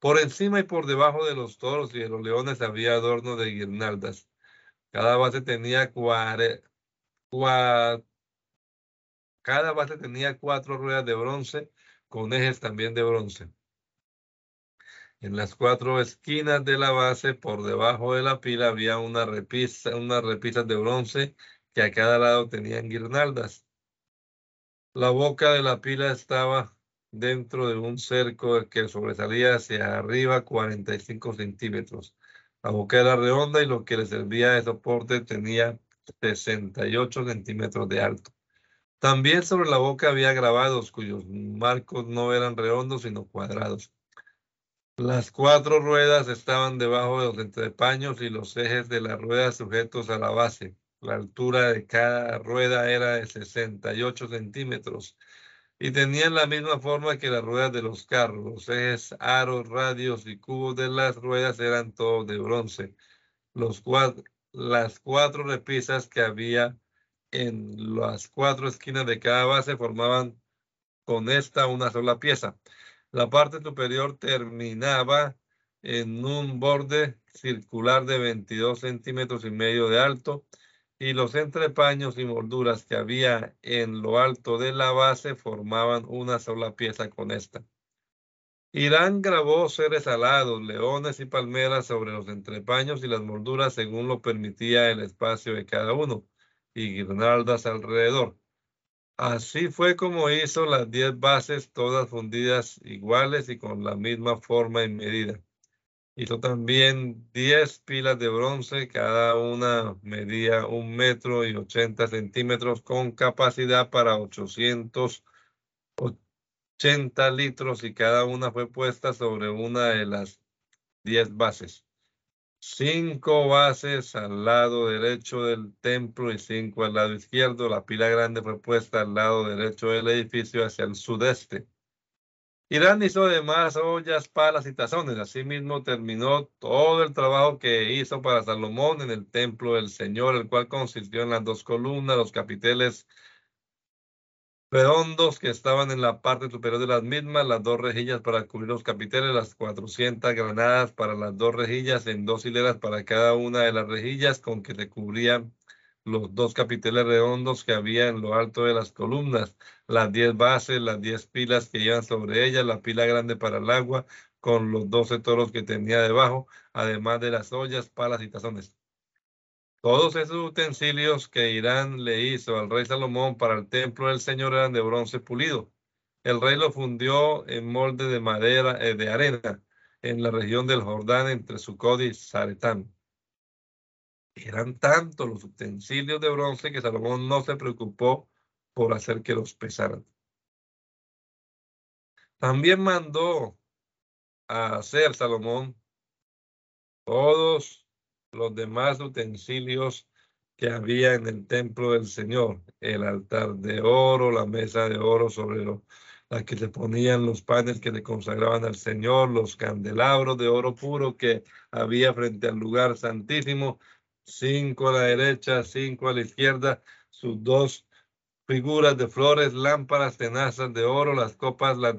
Por encima y por debajo de los toros y de los leones había adorno de guirnaldas. Cada base tenía cuare, cua- cada base tenía cuatro ruedas de bronce con ejes también de bronce. En las cuatro esquinas de la base, por debajo de la pila, había una repisa, unas repisas de bronce que a cada lado tenían guirnaldas. La boca de la pila estaba dentro de un cerco que sobresalía hacia arriba 45 centímetros. La boca era redonda y lo que le servía de soporte tenía 68 centímetros de alto. También sobre la boca había grabados cuyos marcos no eran redondos sino cuadrados. Las cuatro ruedas estaban debajo de los entrepaños y los ejes de las ruedas sujetos a la base. La altura de cada rueda era de 68 centímetros y tenían la misma forma que las ruedas de los carros. Los ejes, aros, radios y cubos de las ruedas eran todos de bronce. Los cuat- las cuatro repisas que había en las cuatro esquinas de cada base formaban con esta una sola pieza. La parte superior terminaba en un borde circular de 22 centímetros y medio de alto y los entrepaños y molduras que había en lo alto de la base formaban una sola pieza con esta. Irán grabó seres alados, leones y palmeras sobre los entrepaños y las molduras según lo permitía el espacio de cada uno y guirnaldas alrededor. Así fue como hizo las diez bases, todas fundidas iguales y con la misma forma y medida. Hizo también diez pilas de bronce, cada una medía un metro y ochenta centímetros con capacidad para 880 litros y cada una fue puesta sobre una de las diez bases. Cinco bases al lado derecho del templo y cinco al lado izquierdo. La pila grande fue puesta al lado derecho del edificio hacia el sudeste. Irán hizo además ollas, palas y tazones. Asimismo terminó todo el trabajo que hizo para Salomón en el templo del Señor, el cual consistió en las dos columnas, los capiteles redondos que estaban en la parte superior de las mismas, las dos rejillas para cubrir los capiteles, las 400 granadas para las dos rejillas en dos hileras para cada una de las rejillas con que se cubrían los dos capiteles redondos que había en lo alto de las columnas, las 10 bases, las 10 pilas que iban sobre ellas, la pila grande para el agua con los 12 toros que tenía debajo, además de las ollas, palas y tazones. Todos esos utensilios que Irán le hizo al rey Salomón para el templo del Señor eran de bronce pulido. El rey lo fundió en molde de madera, eh, de arena, en la región del Jordán entre Sucod y Zaretán. Eran tantos los utensilios de bronce que Salomón no se preocupó por hacer que los pesaran. También mandó a hacer Salomón todos los demás utensilios que había en el templo del Señor, el altar de oro, la mesa de oro sobre lo, la que se ponían los panes que le consagraban al Señor, los candelabros de oro puro que había frente al lugar santísimo, cinco a la derecha, cinco a la izquierda, sus dos figuras de flores, lámparas, tenazas de oro, las copas, las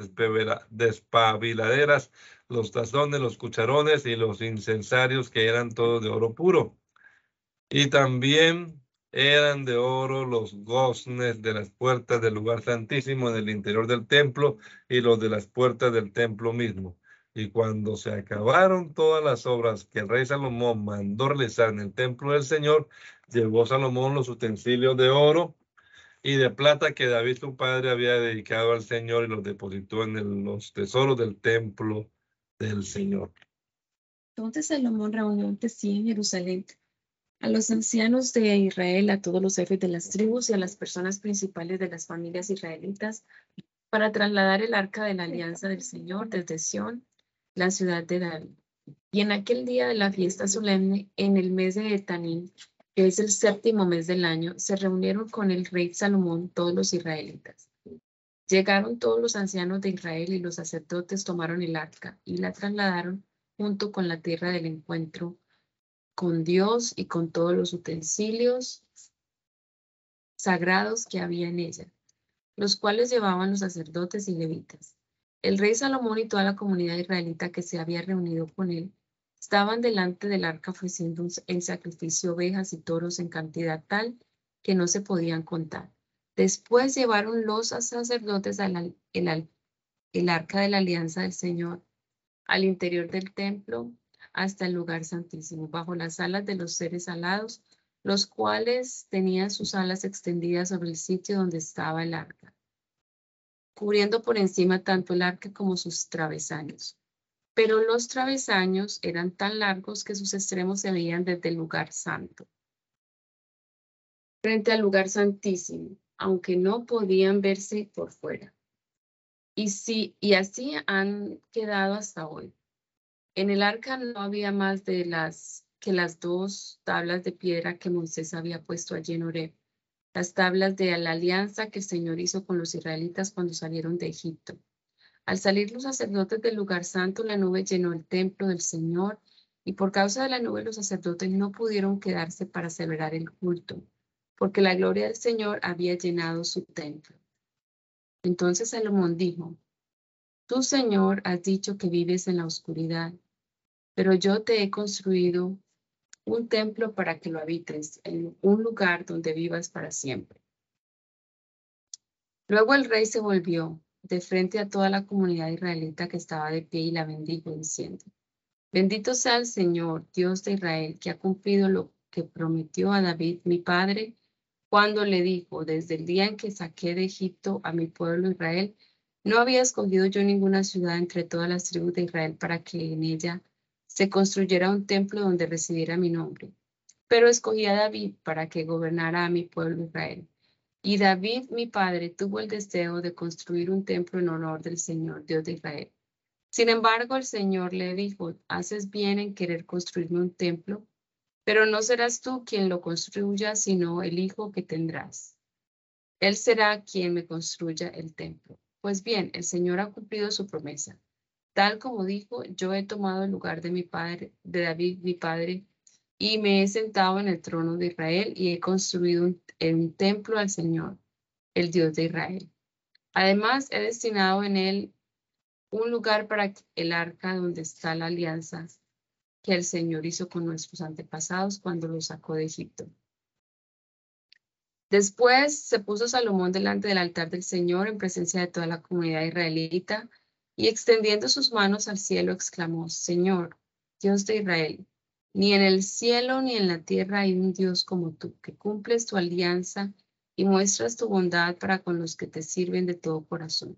despabiladeras, los tazones, los cucharones y los incensarios que eran todos de oro puro. Y también eran de oro los goznes de las puertas del lugar santísimo en el interior del templo y los de las puertas del templo mismo. Y cuando se acabaron todas las obras que el rey Salomón mandó realizar en el templo del Señor, llevó Salomón los utensilios de oro y de plata que David su padre había dedicado al Señor y los depositó en los tesoros del templo del Señor. Entonces Salomón reunió ante sí en Jerusalén a los ancianos de Israel, a todos los jefes de las tribus y a las personas principales de las familias israelitas para trasladar el arca de la alianza del Señor desde Sión, la ciudad de David. Y en aquel día de la fiesta solemne, en el mes de Etanín, que es el séptimo mes del año, se reunieron con el rey Salomón todos los israelitas. Llegaron todos los ancianos de Israel y los sacerdotes tomaron el arca y la trasladaron junto con la tierra del encuentro con Dios y con todos los utensilios sagrados que había en ella, los cuales llevaban los sacerdotes y levitas. El rey Salomón y toda la comunidad israelita que se había reunido con él estaban delante del arca ofreciendo en sacrificio ovejas y toros en cantidad tal que no se podían contar. Después llevaron los sacerdotes al el, el arca de la alianza del Señor al interior del templo hasta el lugar santísimo, bajo las alas de los seres alados, los cuales tenían sus alas extendidas sobre el sitio donde estaba el arca, cubriendo por encima tanto el arca como sus travesaños. Pero los travesaños eran tan largos que sus extremos se veían desde el lugar santo, frente al lugar santísimo, aunque no podían verse por fuera. Y, sí, y así han quedado hasta hoy. En el arca no había más de las que las dos tablas de piedra que Moisés había puesto allí en Oreb, las tablas de la alianza que el Señor hizo con los israelitas cuando salieron de Egipto. Al salir los sacerdotes del lugar santo, la nube llenó el templo del Señor y por causa de la nube los sacerdotes no pudieron quedarse para celebrar el culto, porque la gloria del Señor había llenado su templo. Entonces Salomón dijo, Tú, Señor, has dicho que vives en la oscuridad, pero yo te he construido un templo para que lo habites, en un lugar donde vivas para siempre. Luego el rey se volvió de frente a toda la comunidad israelita que estaba de pie y la bendijo diciendo, Bendito sea el Señor, Dios de Israel, que ha cumplido lo que prometió a David, mi padre, cuando le dijo, desde el día en que saqué de Egipto a mi pueblo Israel, no había escogido yo ninguna ciudad entre todas las tribus de Israel para que en ella se construyera un templo donde residiera mi nombre. Pero escogí a David para que gobernara a mi pueblo Israel. Y David, mi padre, tuvo el deseo de construir un templo en honor del Señor, Dios de Israel. Sin embargo, el Señor le dijo, haces bien en querer construirme un templo pero no serás tú quien lo construya, sino el hijo que tendrás. Él será quien me construya el templo. Pues bien, el Señor ha cumplido su promesa. Tal como dijo, yo he tomado el lugar de mi padre, de David, mi padre, y me he sentado en el trono de Israel y he construido un, un templo al Señor, el Dios de Israel. Además, he destinado en él un lugar para el arca donde está la alianza que el Señor hizo con nuestros antepasados cuando los sacó de Egipto. Después se puso Salomón delante del altar del Señor en presencia de toda la comunidad israelita y extendiendo sus manos al cielo exclamó, Señor, Dios de Israel, ni en el cielo ni en la tierra hay un Dios como tú, que cumples tu alianza y muestras tu bondad para con los que te sirven de todo corazón,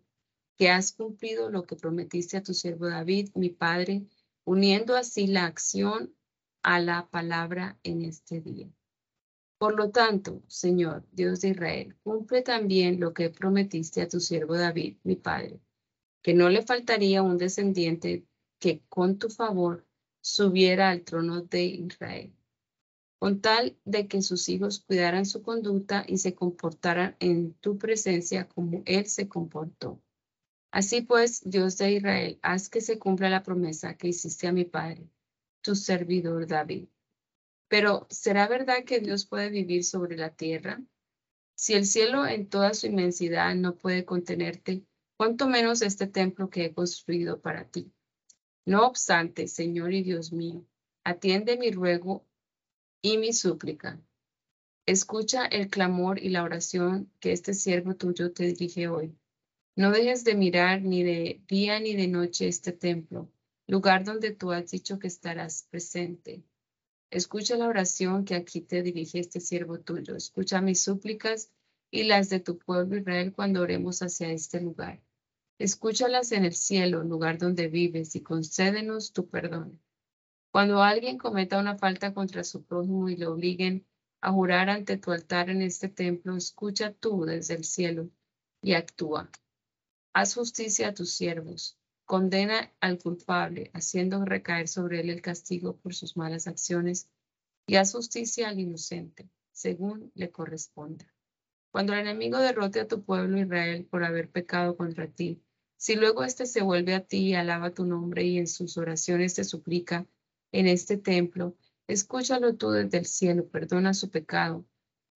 que has cumplido lo que prometiste a tu siervo David, mi padre, uniendo así la acción a la palabra en este día. Por lo tanto, Señor, Dios de Israel, cumple también lo que prometiste a tu siervo David, mi padre, que no le faltaría un descendiente que con tu favor subiera al trono de Israel, con tal de que sus hijos cuidaran su conducta y se comportaran en tu presencia como él se comportó. Así pues, Dios de Israel, haz que se cumpla la promesa que hiciste a mi padre, tu servidor David. Pero, ¿será verdad que Dios puede vivir sobre la tierra? Si el cielo en toda su inmensidad no puede contenerte, cuánto menos este templo que he construido para ti. No obstante, Señor y Dios mío, atiende mi ruego y mi súplica. Escucha el clamor y la oración que este siervo tuyo te dirige hoy no dejes de mirar ni de día ni de noche este templo, lugar donde tú has dicho que estarás presente. Escucha la oración que aquí te dirige este siervo tuyo. Escucha mis súplicas y las de tu pueblo Israel cuando oremos hacia este lugar. Escúchalas en el cielo, lugar donde vives, y concédenos tu perdón. Cuando alguien cometa una falta contra su prójimo y le obliguen a jurar ante tu altar en este templo, escucha tú desde el cielo y actúa. Haz justicia a tus siervos, condena al culpable, haciendo recaer sobre él el castigo por sus malas acciones, y haz justicia al inocente, según le corresponda. Cuando el enemigo derrote a tu pueblo Israel por haber pecado contra ti, si luego éste se vuelve a ti y alaba tu nombre y en sus oraciones te suplica en este templo, escúchalo tú desde el cielo, perdona su pecado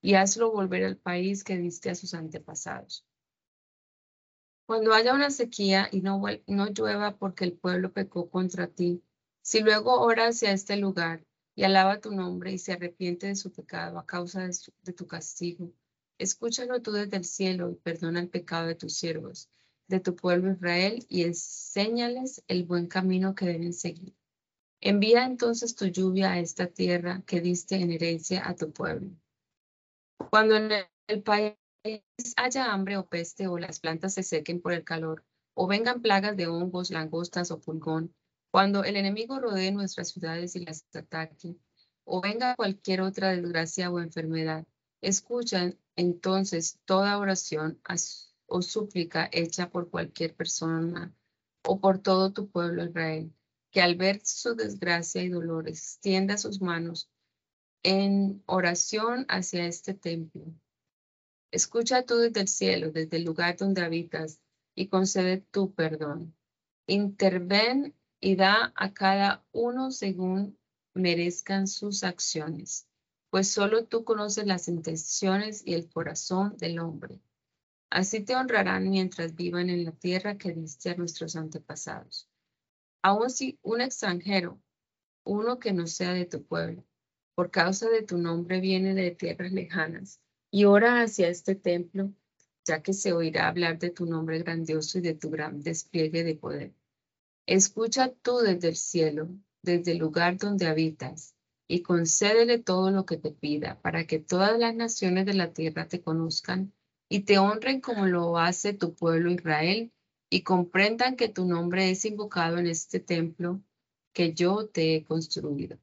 y hazlo volver al país que diste a sus antepasados Cuando haya una sequía y no, no llueva porque el pueblo pecó contra ti, si luego ora hacia este lugar y alaba tu nombre y se arrepiente de su pecado a causa de, tu castigo, escúchalo tú desde el cielo y perdona el pecado de tus siervos, de tu pueblo Israel, y enséñales el buen camino que deben seguir. Envía entonces tu lluvia a esta tierra que diste en herencia a tu pueblo. Cuando en el país haya hambre o peste o las plantas se sequen por el calor, o vengan plagas de hongos, langostas o pulgón, cuando el enemigo rodee nuestras ciudades y las ataque, o venga cualquier otra desgracia o enfermedad, escuchan entonces toda oración o súplica hecha por cualquier persona o por todo tu pueblo Israel, que al ver su desgracia y dolor extienda sus manos en oración hacia este templo. Escucha tú desde el cielo, desde el lugar donde habitas, y concede tu perdón. Interven y da a cada uno según merezcan sus acciones, pues solo tú conoces las intenciones y el corazón del hombre. Así te honrarán mientras vivan en la tierra que diste a nuestros antepasados. Aun si un extranjero, uno que no sea de tu pueblo, por causa de tu nombre viene de tierras lejanas y ora hacia este templo, ya que se oirá hablar de tu nombre grandioso y de tu gran despliegue de poder. Escucha tú desde el cielo, desde el lugar donde habitas, y concédele todo lo que te pida, para que todas las naciones de la tierra te conozcan y te honren como lo hace tu pueblo Israel, y comprendan que tu nombre es invocado en este templo que yo te he construido.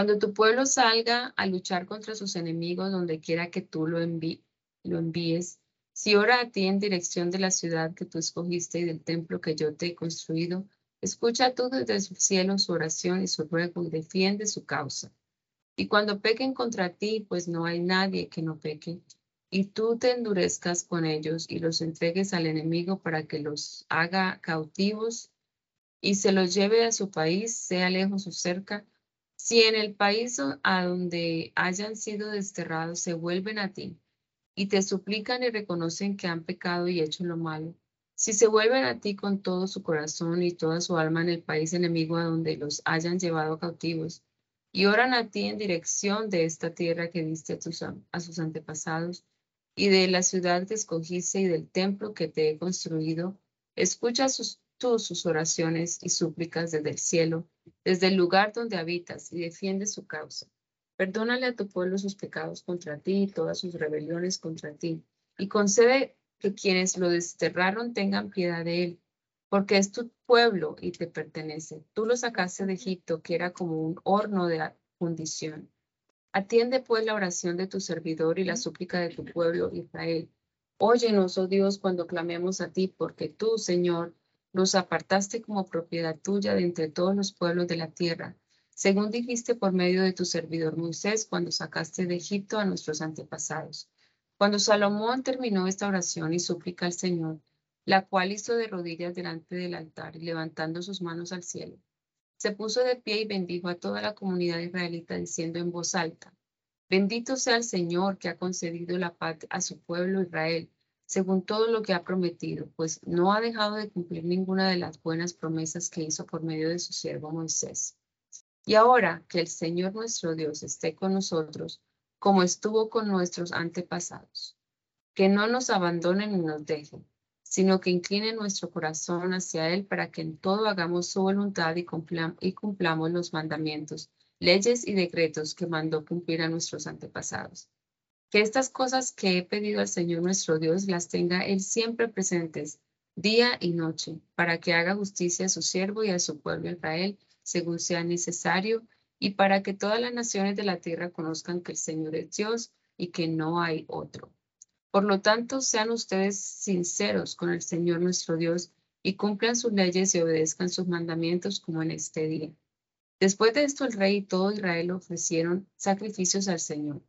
Cuando tu pueblo salga a luchar contra sus enemigos donde quiera que tú lo, envíes, si ora a ti en dirección de la ciudad que tú escogiste y del templo que yo te he construido, Escucha tú desde el cielo su oración y su ruego y defiende su causa. Y cuando pequen contra ti, pues no hay nadie que no peque, y tú te endurezcas con ellos y los entregues al enemigo para que los haga cautivos y se los lleve a su país, sea lejos o cerca, si en el país a donde hayan sido desterrados se vuelven a ti y te suplican y reconocen que han pecado y hecho lo malo, si se vuelven a ti con todo su corazón y toda su alma en el país enemigo a donde los hayan llevado cautivos, y oran a ti en dirección de esta tierra que diste a, sus antepasados, y de la ciudad que escogiste y del templo que te he construido, escucha sus, tú sus oraciones y súplicas desde el cielo, desde el lugar donde habitas, y defiende su causa. Perdónale a tu pueblo sus pecados contra ti y todas sus rebeliones contra ti, y concede que quienes lo desterraron tengan piedad de él, porque es tu pueblo y te pertenece. Tú lo sacaste de Egipto, que era como un horno de fundición. Atiende pues la oración de tu servidor y la súplica de tu pueblo Israel. Óyenos, oh Dios, cuando clamemos a ti, porque tú, Señor, los apartaste como propiedad tuya de entre todos los pueblos de la tierra, según dijiste por medio de tu servidor Moisés cuando sacaste de Egipto a nuestros antepasados. Cuando Salomón terminó esta oración y súplica al Señor, la cual hizo de rodillas delante del altar y levantando sus manos al cielo, se puso de pie y bendijo a toda la comunidad israelita diciendo en voz alta, Bendito sea el Señor que ha concedido la paz a su pueblo Israel, según todo lo que ha prometido, pues no ha dejado de cumplir ninguna de las buenas promesas que hizo por medio de su siervo Moisés. Y ahora que el Señor nuestro Dios esté con nosotros, como estuvo con nuestros antepasados. Que no nos abandonen ni nos dejen, sino que incline nuestro corazón hacia Él para que en todo hagamos su voluntad y, y cumplamos los mandamientos, leyes y decretos que mandó cumplir a nuestros antepasados. Que estas cosas que he pedido al Señor nuestro Dios las tenga Él siempre presentes, día y noche, para que haga justicia a su siervo y a su pueblo Israel, según sea necesario, y para que todas las naciones de la tierra conozcan que el Señor es Dios y que no hay otro. Por lo tanto, sean ustedes sinceros con el Señor nuestro Dios y cumplan sus leyes y obedezcan sus mandamientos como en este día. Después de esto, el rey y todo Israel ofrecieron sacrificios al Señor.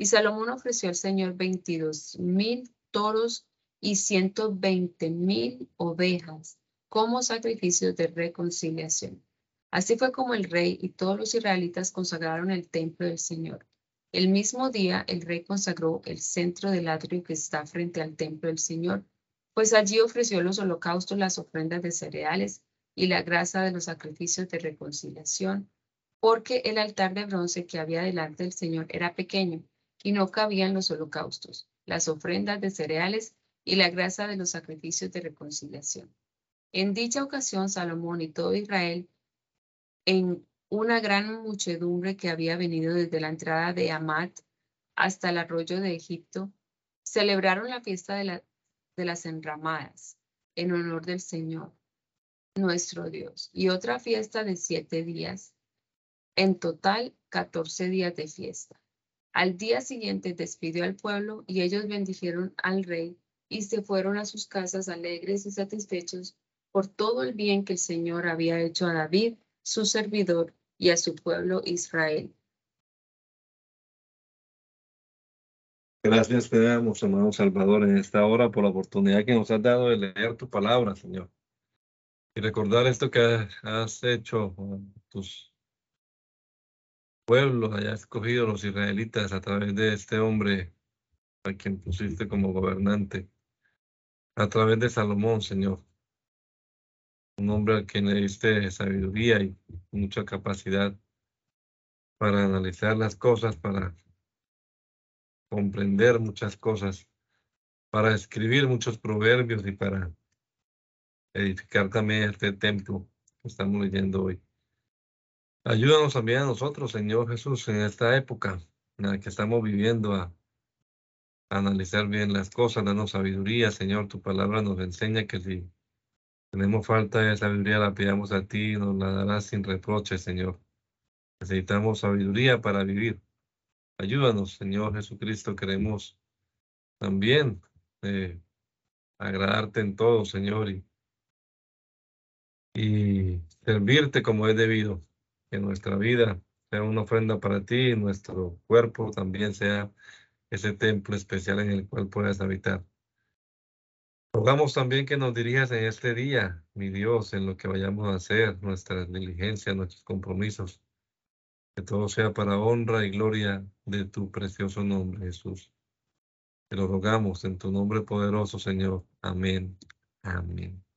Y Salomón ofreció al Señor 22 mil toros y 120 mil ovejas como sacrificios de reconciliación. Así fue como el rey y todos los israelitas consagraron el templo del Señor. El mismo día el rey consagró el centro del atrio que está frente al templo del Señor, Pues allí ofreció los holocaustos, las ofrendas de cereales y la grasa de los sacrificios de reconciliación, porque el altar de bronce que había delante del Señor era pequeño y no cabían los holocaustos, las ofrendas de cereales y la grasa de los sacrificios de reconciliación. En dicha ocasión, Salomón y todo Israel, en una gran muchedumbre que había venido desde la entrada de Amat hasta el arroyo de Egipto, celebraron la fiesta de, de las enramadas en honor del Señor, nuestro Dios, y otra fiesta de siete días, en total catorce días de fiesta. Al día siguiente despidió al pueblo y ellos bendijeron al rey y se fueron a sus casas alegres y satisfechos por todo el bien que el Señor había hecho a David, su servidor, y a su pueblo Israel. Gracias te damos, amado Salvador, en esta hora por la oportunidad que nos has dado de leer tu palabra, Señor. Y recordar esto que has hecho tus pueblos, hayas escogido los israelitas a través de este hombre a quien pusiste como gobernante, a través de Salomón, Señor un hombre al que le diste sabiduría y mucha capacidad para analizar las cosas, para comprender muchas cosas, para escribir muchos proverbios y para edificar también este templo que estamos leyendo hoy. Ayúdanos también a nosotros, Señor Jesús, en esta época en la que estamos viviendo a, analizar bien las cosas, danos sabiduría, Señor. Tu palabra nos enseña que si tenemos falta de sabiduría, la pidamos a ti, nos la darás sin reproche, Señor. Necesitamos sabiduría para vivir. Ayúdanos, Señor Jesucristo. Queremos también eh, agradarte en todo, Señor, y, y servirte como es debido. Que nuestra vida sea una ofrenda para ti y nuestro cuerpo también sea ese templo especial en el cual puedas habitar. Rogamos también que nos dirijas en este día, mi Dios, en lo que vayamos a hacer, nuestras diligencias, nuestros compromisos. Que todo sea para honra y gloria de tu precioso nombre, Jesús. Te lo rogamos en tu nombre poderoso, Señor. Amén. Amén.